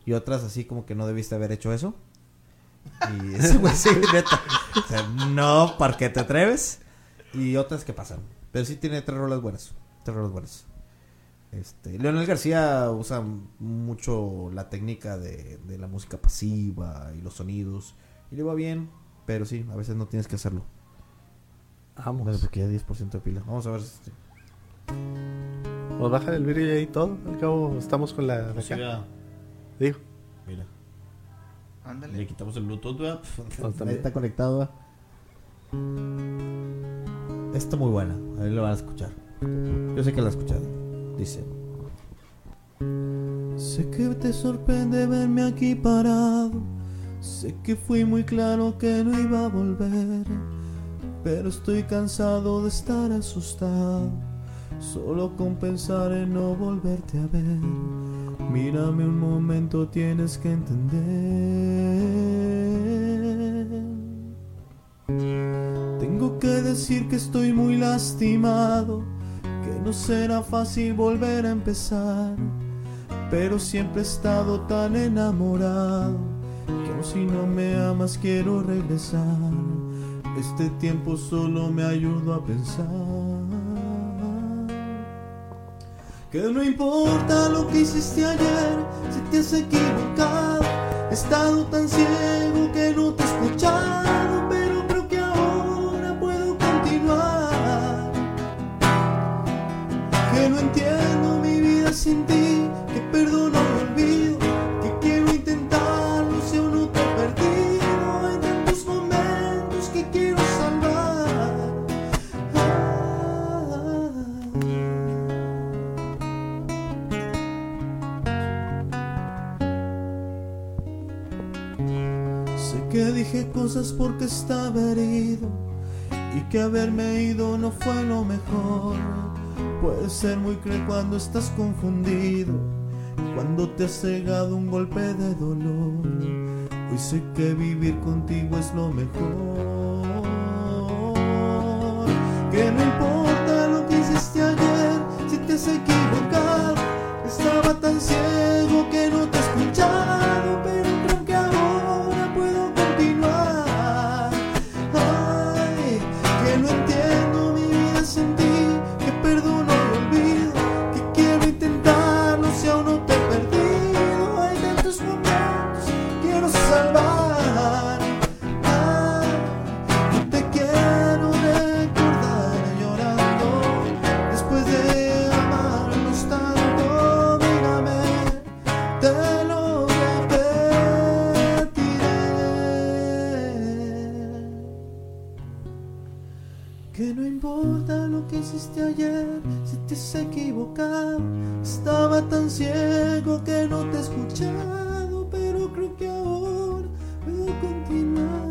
Y otras así como que no debiste haber hecho eso. Y *laughs* ese güey sí, neta. O sea, no, ¿para qué te atreves? Y otras que pasan. Pero sí tiene tres rolas buenas. Tres rolas buenas. Este, Leonel García usa mucho la técnica de, de la música pasiva y los sonidos. Y le va bien, pero sí, a veces no tienes que hacerlo. Vamos. porque ya 10% de pila. Vamos a ver. Este. Pues baja el vídeo y ahí todo. Al cabo estamos con la Pues acá. Digo, Mira. Le Ándale. quitamos el Bluetooth, ¿verdad? *laughs* Ahí está conectado, ¿verdad? Está muy buena. Ahí lo van a escuchar. Yo sé que la han escuchado. Dice. Sé que te sorprende verme aquí parado. Sé que fui muy claro que no iba a volver. Pero estoy cansado de estar asustado. Solo con pensar en no volverte a ver. Mírame un momento, tienes que entender. Tengo que decir que estoy muy lastimado. Que no será fácil volver a empezar. Pero siempre he estado tan enamorado que aun si no me amas quiero regresar. Este tiempo solo me ayuda a pensar que no importa lo que hiciste ayer, si te has equivocado. He estado tan ciego que no te he escuchado, pero creo que ahora puedo continuar que no entiendo mi vida sin ti, que perdono y olvido, porque estaba herido y que haberme ido no fue lo mejor. Puedes ser muy cruel cuando estás confundido, cuando te has cegado un golpe de dolor. Hoy sé que vivir contigo es lo mejor. Que no importa lo que hiciste ayer, si te has equivocado, estaba tan ciego que no que hiciste ayer, si te has equivocado. Estaba tan ciego que no te he escuchado, pero creo que ahora puedo continuar.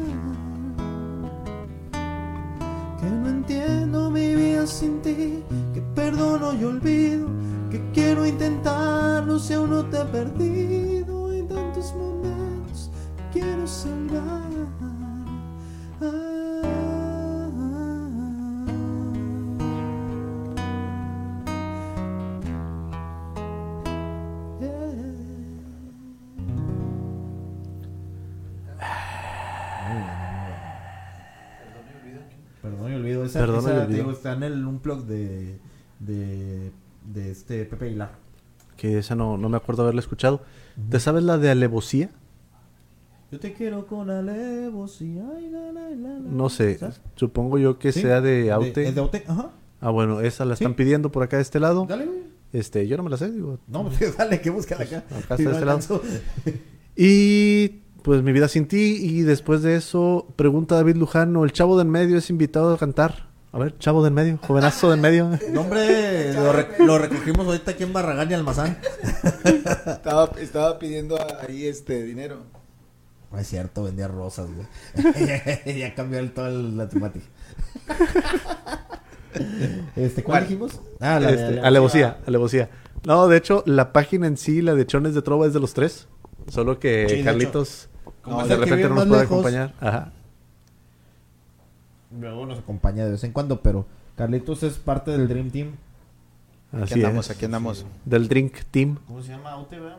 Que no entiendo mi vida sin ti, que perdono y olvido, que quiero intentarlo si aún no te he perdido. En tantos momentos quiero salvar. Esa, te digo, está en el unplug de, de, de este Pepe Aguilar. Que esa no, no me acuerdo haberla escuchado. ¿Te sabes la de alevosía? Yo te quiero con alevosía. ay, la, la, la, la. No sé. ¿Sabes? Supongo yo que Sí, sea de Aute. ¿Es de Aute? Ajá. Ah, bueno, esa la Sí. están pidiendo por acá de este lado. Dale, güey. Este, yo no me la sé, digo. No, pues *laughs* dale, que búscala acá. Acá está de *laughs* este lado. Y pues mi vida sin ti. Y después de eso, pregunta David Lujano: ¿el chavo del medio es invitado a cantar? A ver, chavo del medio, jovenazo del medio. *laughs* No, hombre, lo, re- lo recogimos ahorita aquí en Barragán y Almazán. *laughs* Estaba, estaba pidiendo ahí este dinero. No es cierto, vendía rosas, güey. *laughs* ya cambió el, toda la temática. este, ¿Cuál dijimos? Ah, la Este, de alevosía, alevosía. No, de hecho, la página en sí, la de Chones de Trova, es de los tres. Solo que Sí, Carlitos Como de repente no nos puede lejos. acompañar. Ajá. Luego nos acompaña de vez en cuando, pero Carlitos es parte del Dream Team. Aquí Así andamos, es. aquí andamos. Del Drink Team. ¿Cómo se llama? Aute, ¿verdad?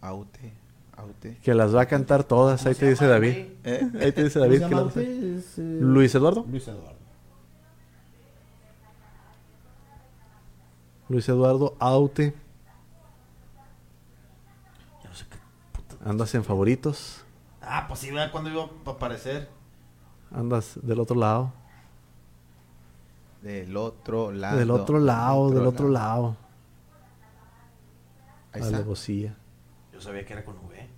Aute, aute. Que las va a cantar todas. Ahí te dice David. ¿Eh? Ahí te dice ¿Cómo se David. que las? Es, eh, Luis Eduardo. Luis Eduardo. Luis Eduardo Aute. Ya no sé qué. Andas en favoritos. Ah, pues sí, vea cuándo iba a aparecer. Andas del otro lado. Del otro lado. del otro lado, del otro lado. Ahí está. Alevosía. Yo sabía que era con V.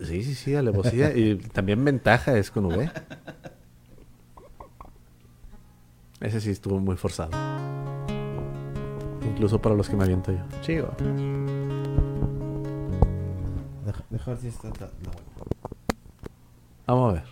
Sí, sí, sí, alevosía. y también ventaja es con V. *laughs* Ese sí estuvo muy forzado. Incluso para los que me aviento yo. Chido. Deja, deja ver si está la, la buena. Vamos a ver.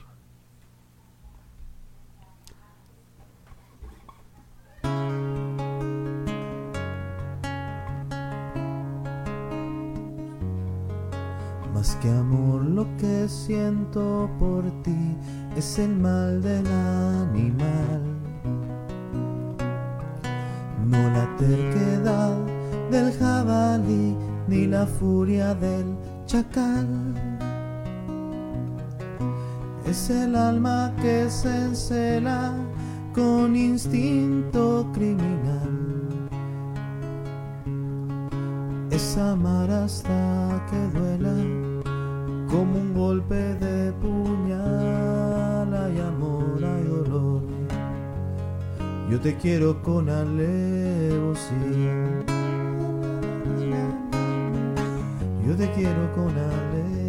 Más que amor lo que siento por ti es el mal del animal. No la terquedad del jabalí ni la furia del chacal. Es el alma que se encela con instinto criminal. Es amar hasta que duela como un golpe de puñal. Hay amor, hay dolor. Yo te quiero con alevosía. Yo te quiero con alevosía.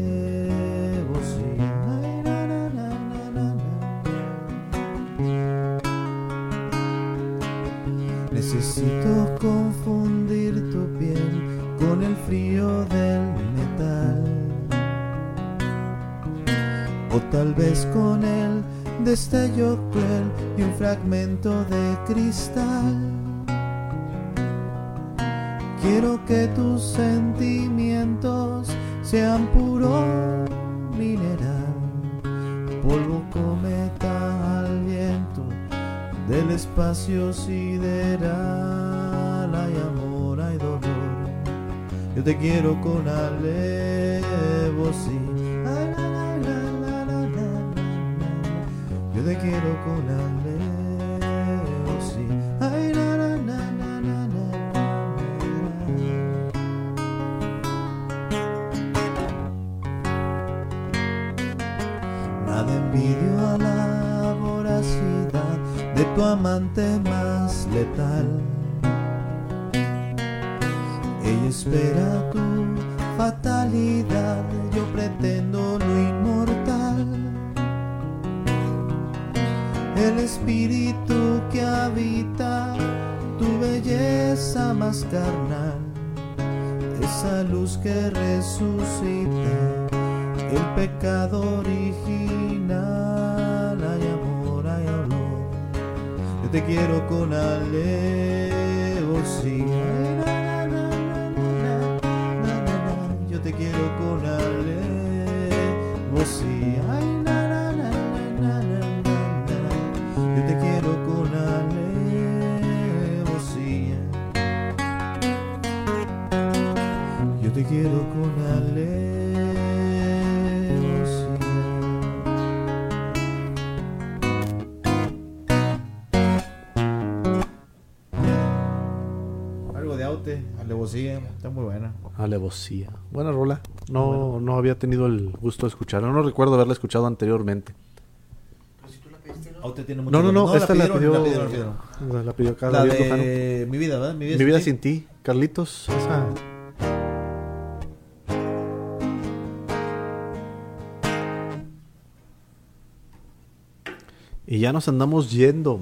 Necesito confundir tu piel con el frío del metal. O tal vez con el destello cruel y un fragmento de cristal. Quiero que tus sentimientos sean puro mineral, polvo cometa al viento del espacio sideral. hay amor, hay dolor. Yo te quiero con alevosía. La. Yo te quiero con alevosía. Tu amante más letal. Ella espera tu fatalidad, yo pretendo lo inmortal. El espíritu que habita tu belleza más carnal, esa luz que resucita el pecado original. Te quiero con alevosía. Yo te quiero con alevosía. Yo te quiero con alevosía. Yo te quiero con alevosía. Alevosía, está muy buena. Alevosía. Buena rola. No, no había tenido el gusto de escucharla. No recuerdo haberla escuchado anteriormente. Aute tiene mucho No, no, no. esta la, pidió. la pidieron, la pidieron. La, la pidió La Lujano. de mi vida, ¿verdad? Mi vida, Mi vida sin ti. Carlitos. Esa. Y ya nos andamos yendo.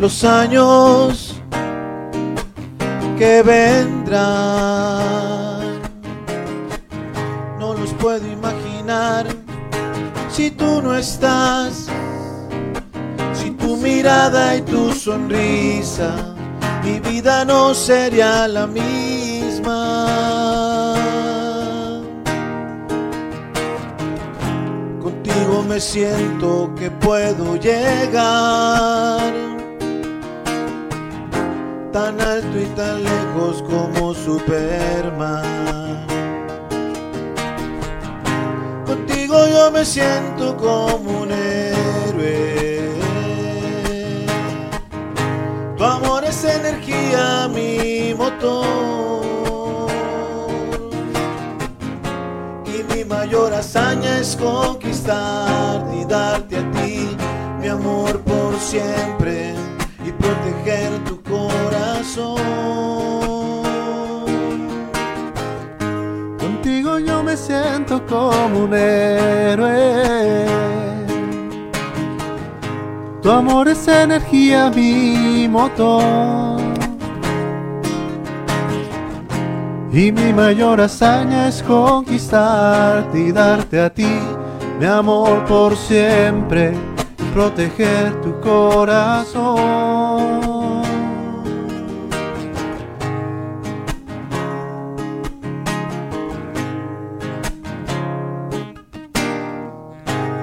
los años que vendrán. No los puedo imaginar si tú no estás. Si tu mirada y tu sonrisa, mi vida no sería la misma. Contigo me siento que puedo llegar tan alto y tan lejos como Superman. Contigo yo me siento como un héroe. Tu amor es energía, mi motor. Y mi mayor hazaña es conquistarte y darte a ti mi amor por siempre y proteger tu Contigo yo me siento como un héroe. Tu amor es energía, mi motor. Y mi mayor hazaña es conquistarte y darte a ti mi amor por siempre, proteger tu corazón.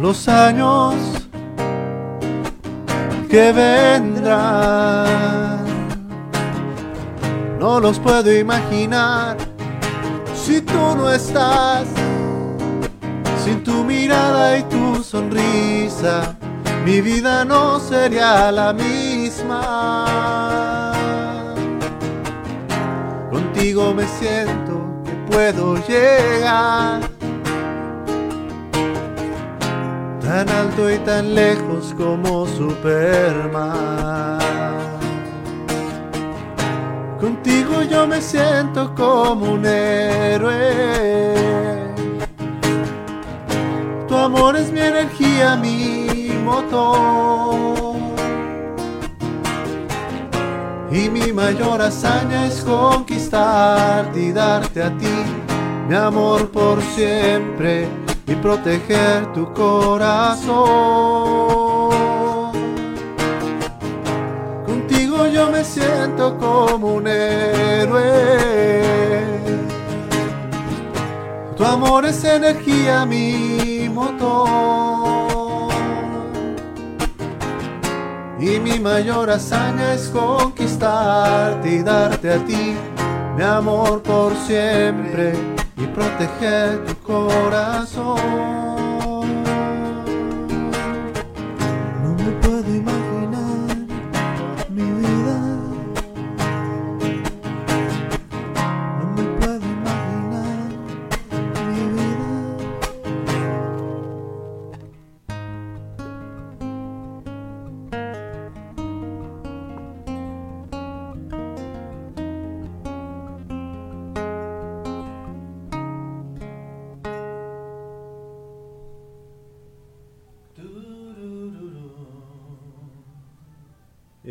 los años que vendrán. No los puedo imaginar si tú no estás. Sin tu mirada y tu sonrisa, mi vida no sería la misma. Contigo me siento que puedo llegar tan alto y tan lejos como Superman. Contigo yo me siento como un héroe. Tu amor es mi energía, mi motor. Y mi mayor hazaña es conquistarte y darte a ti mi amor por siempre y proteger tu corazón. Contigo yo me siento como un héroe. Tu amor es energía, mi motor. Y mi mayor hazaña es conquistarte y darte a ti mi amor por siempre y proteger tu corazón.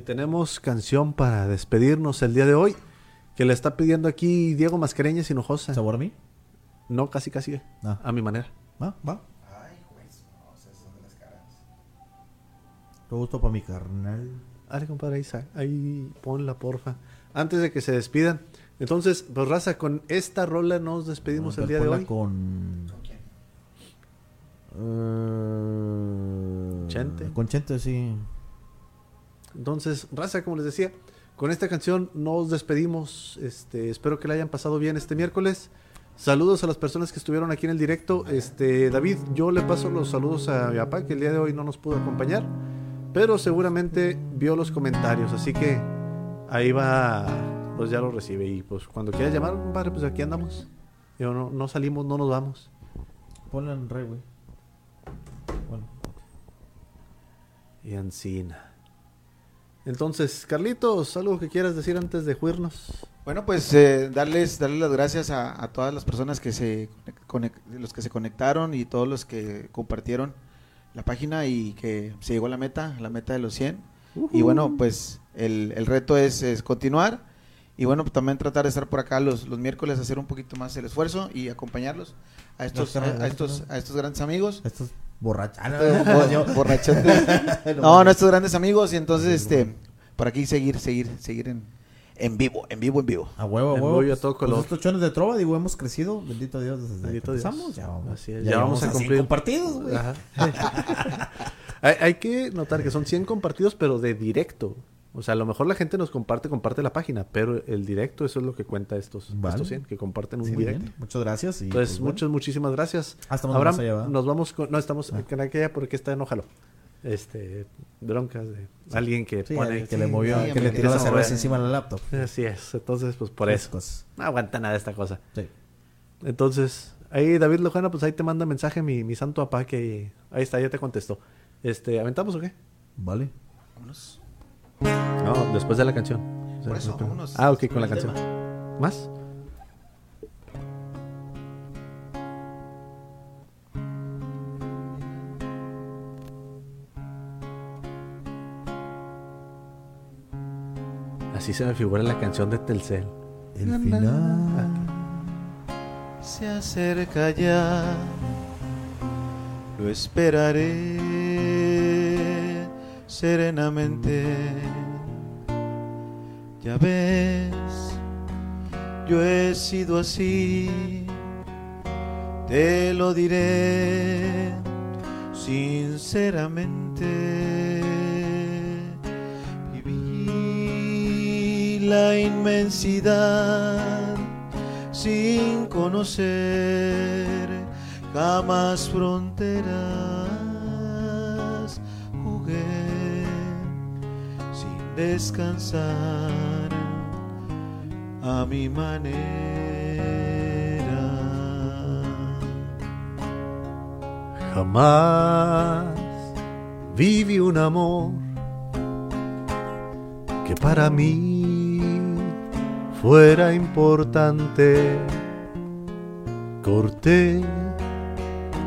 Tenemos canción para despedirnos el día de hoy. Que le está pidiendo aquí Diego Mascareñas Hinojosa. ¿Sabor a mí? No, casi, casi. Ah. A mi manera. Va, va. Todo gusto para mi carnal. Dale, compadre, ahí, sa- ahí ponla, porfa. Antes de que se despidan. Entonces, pues raza, con esta rola nos despedimos el día de hoy. Con... Eh, Chente. Con Chente, sí. Entonces, raza, como les decía, con esta canción nos despedimos. Este, espero que la hayan pasado bien este miércoles. Saludos a las personas que estuvieron aquí en el directo. Este, David, yo le paso los saludos a mi papá, que el día de hoy no nos pudo acompañar, pero seguramente vio los comentarios, así que ahí va, pues ya lo recibe. Y pues cuando quieras llamar, compadre, pues aquí andamos. Digo, no, no salimos, no nos vamos. Ponla en re, güey. Bueno. Y Ancina. Entonces, Carlitos, ¿algo que quieras decir antes de juirnos? Bueno, pues eh, darles, darles las gracias a, a todas las personas que se los que se conectaron y todos los que compartieron la página y que se llegó a la meta, la meta de los 100. Y bueno, pues el, el reto es, es continuar y bueno, pues, también tratar de estar por acá los, los miércoles, hacer un poquito más el esfuerzo y acompañarlos a estos, a, a estos, a estos grandes amigos. Estos borrachos. Ah, no, yo- *laughs* estos grandes amigos y entonces este por aquí seguir, seguir, seguir en, en vivo, en vivo, en vivo. A huevo, a huevo. vivo y a Pues, estos chones de trova, digo, hemos crecido. Bendito Dios, desde Bendito que Dios. empezamos. Ya vamos, Así es, ya ya vamos vamos a cumplir. compartidos, güey. Ajá. *laughs* hay, hay que notar que son 100 compartidos, pero de directo. O sea, a lo mejor la gente nos comparte, comparte la página, pero el directo, eso es lo que cuenta estos, Vale. estos 100, que comparten un Sí, directo. bien. Muchas gracias. Y, Entonces, pues, bueno. muchas, muchísimas gracias. Estamos Ahora allá, nos vamos con... No, estamos Ah. en aquella porque está en Ójalo. Este, broncas de alguien que Sí, pone... que le movió, sí, que le tiró la cerveza encima del laptop. Así es, entonces, pues por eso. cosas. No aguanta nada esta cosa. Sí. Entonces, ahí David Lojana, pues ahí te manda mensaje mi, mi santo papá que ahí está, ya te contestó. Este, ¿aventamos o qué? Vale. Vámonos. No, después de la canción. O sea, Por eso, no, ah, ok, con la canción. Tema. ¿Más? Así se me figura la canción de Telcel. El final se acerca ya. Lo esperaré serenamente. Ya ves, yo he sido así, te lo diré sinceramente. Viví la inmensidad sin conocer jamás fronteras. Descansar a mi manera. Jamás viví un amor que para mí fuera importante. Corté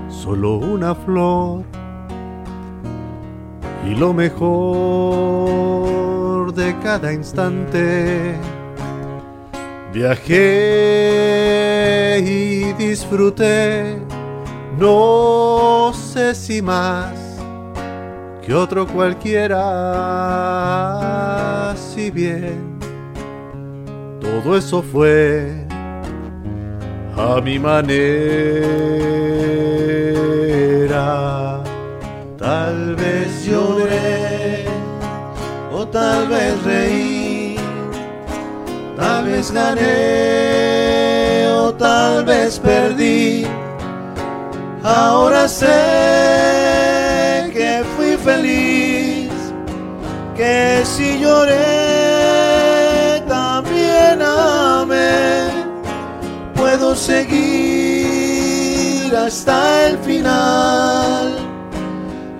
solo una flor y lo mejor de cada instante. Viajé y disfruté, no sé si más que otro cualquiera, si bien todo eso fue a mi manera. Tal vez lloré vez reí, tal vez gané o tal vez perdí. Ahora sé que fui feliz, que si lloré también amé. Puedo seguir hasta el final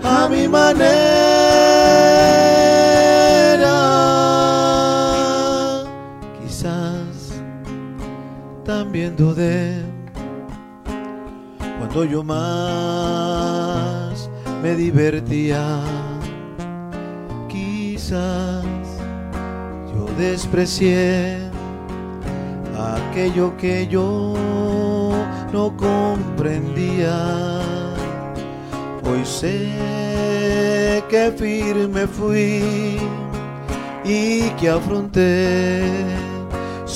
a mi manera. También dudé cuando yo más me divertía. Quizás yo desprecié aquello que yo no comprendía. Hoy sé que firme fui y que afronté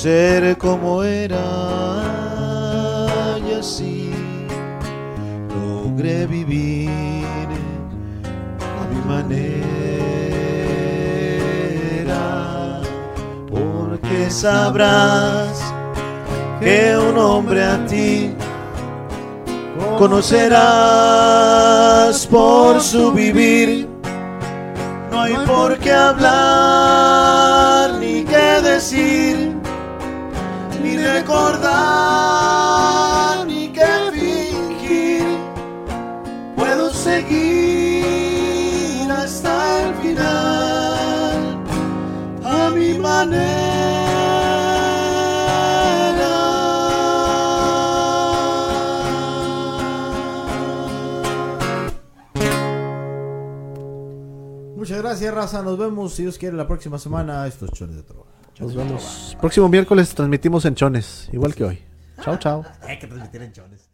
ser como era. Y así logré vivir a mi manera. Porque sabrás que un hombre a ti conocerás por su vivir. No hay por qué hablar ni qué decir, ni recordar ni qué fingir. Puedo seguir hasta el final a mi manera. Muchas gracias, raza. Nos vemos, si Dios quiere, la próxima semana. Estos chones de trova. Nos vemos. Próximo miércoles transmitimos en Chones, igual que hoy. Chao, chao. Hay que transmitir en chones.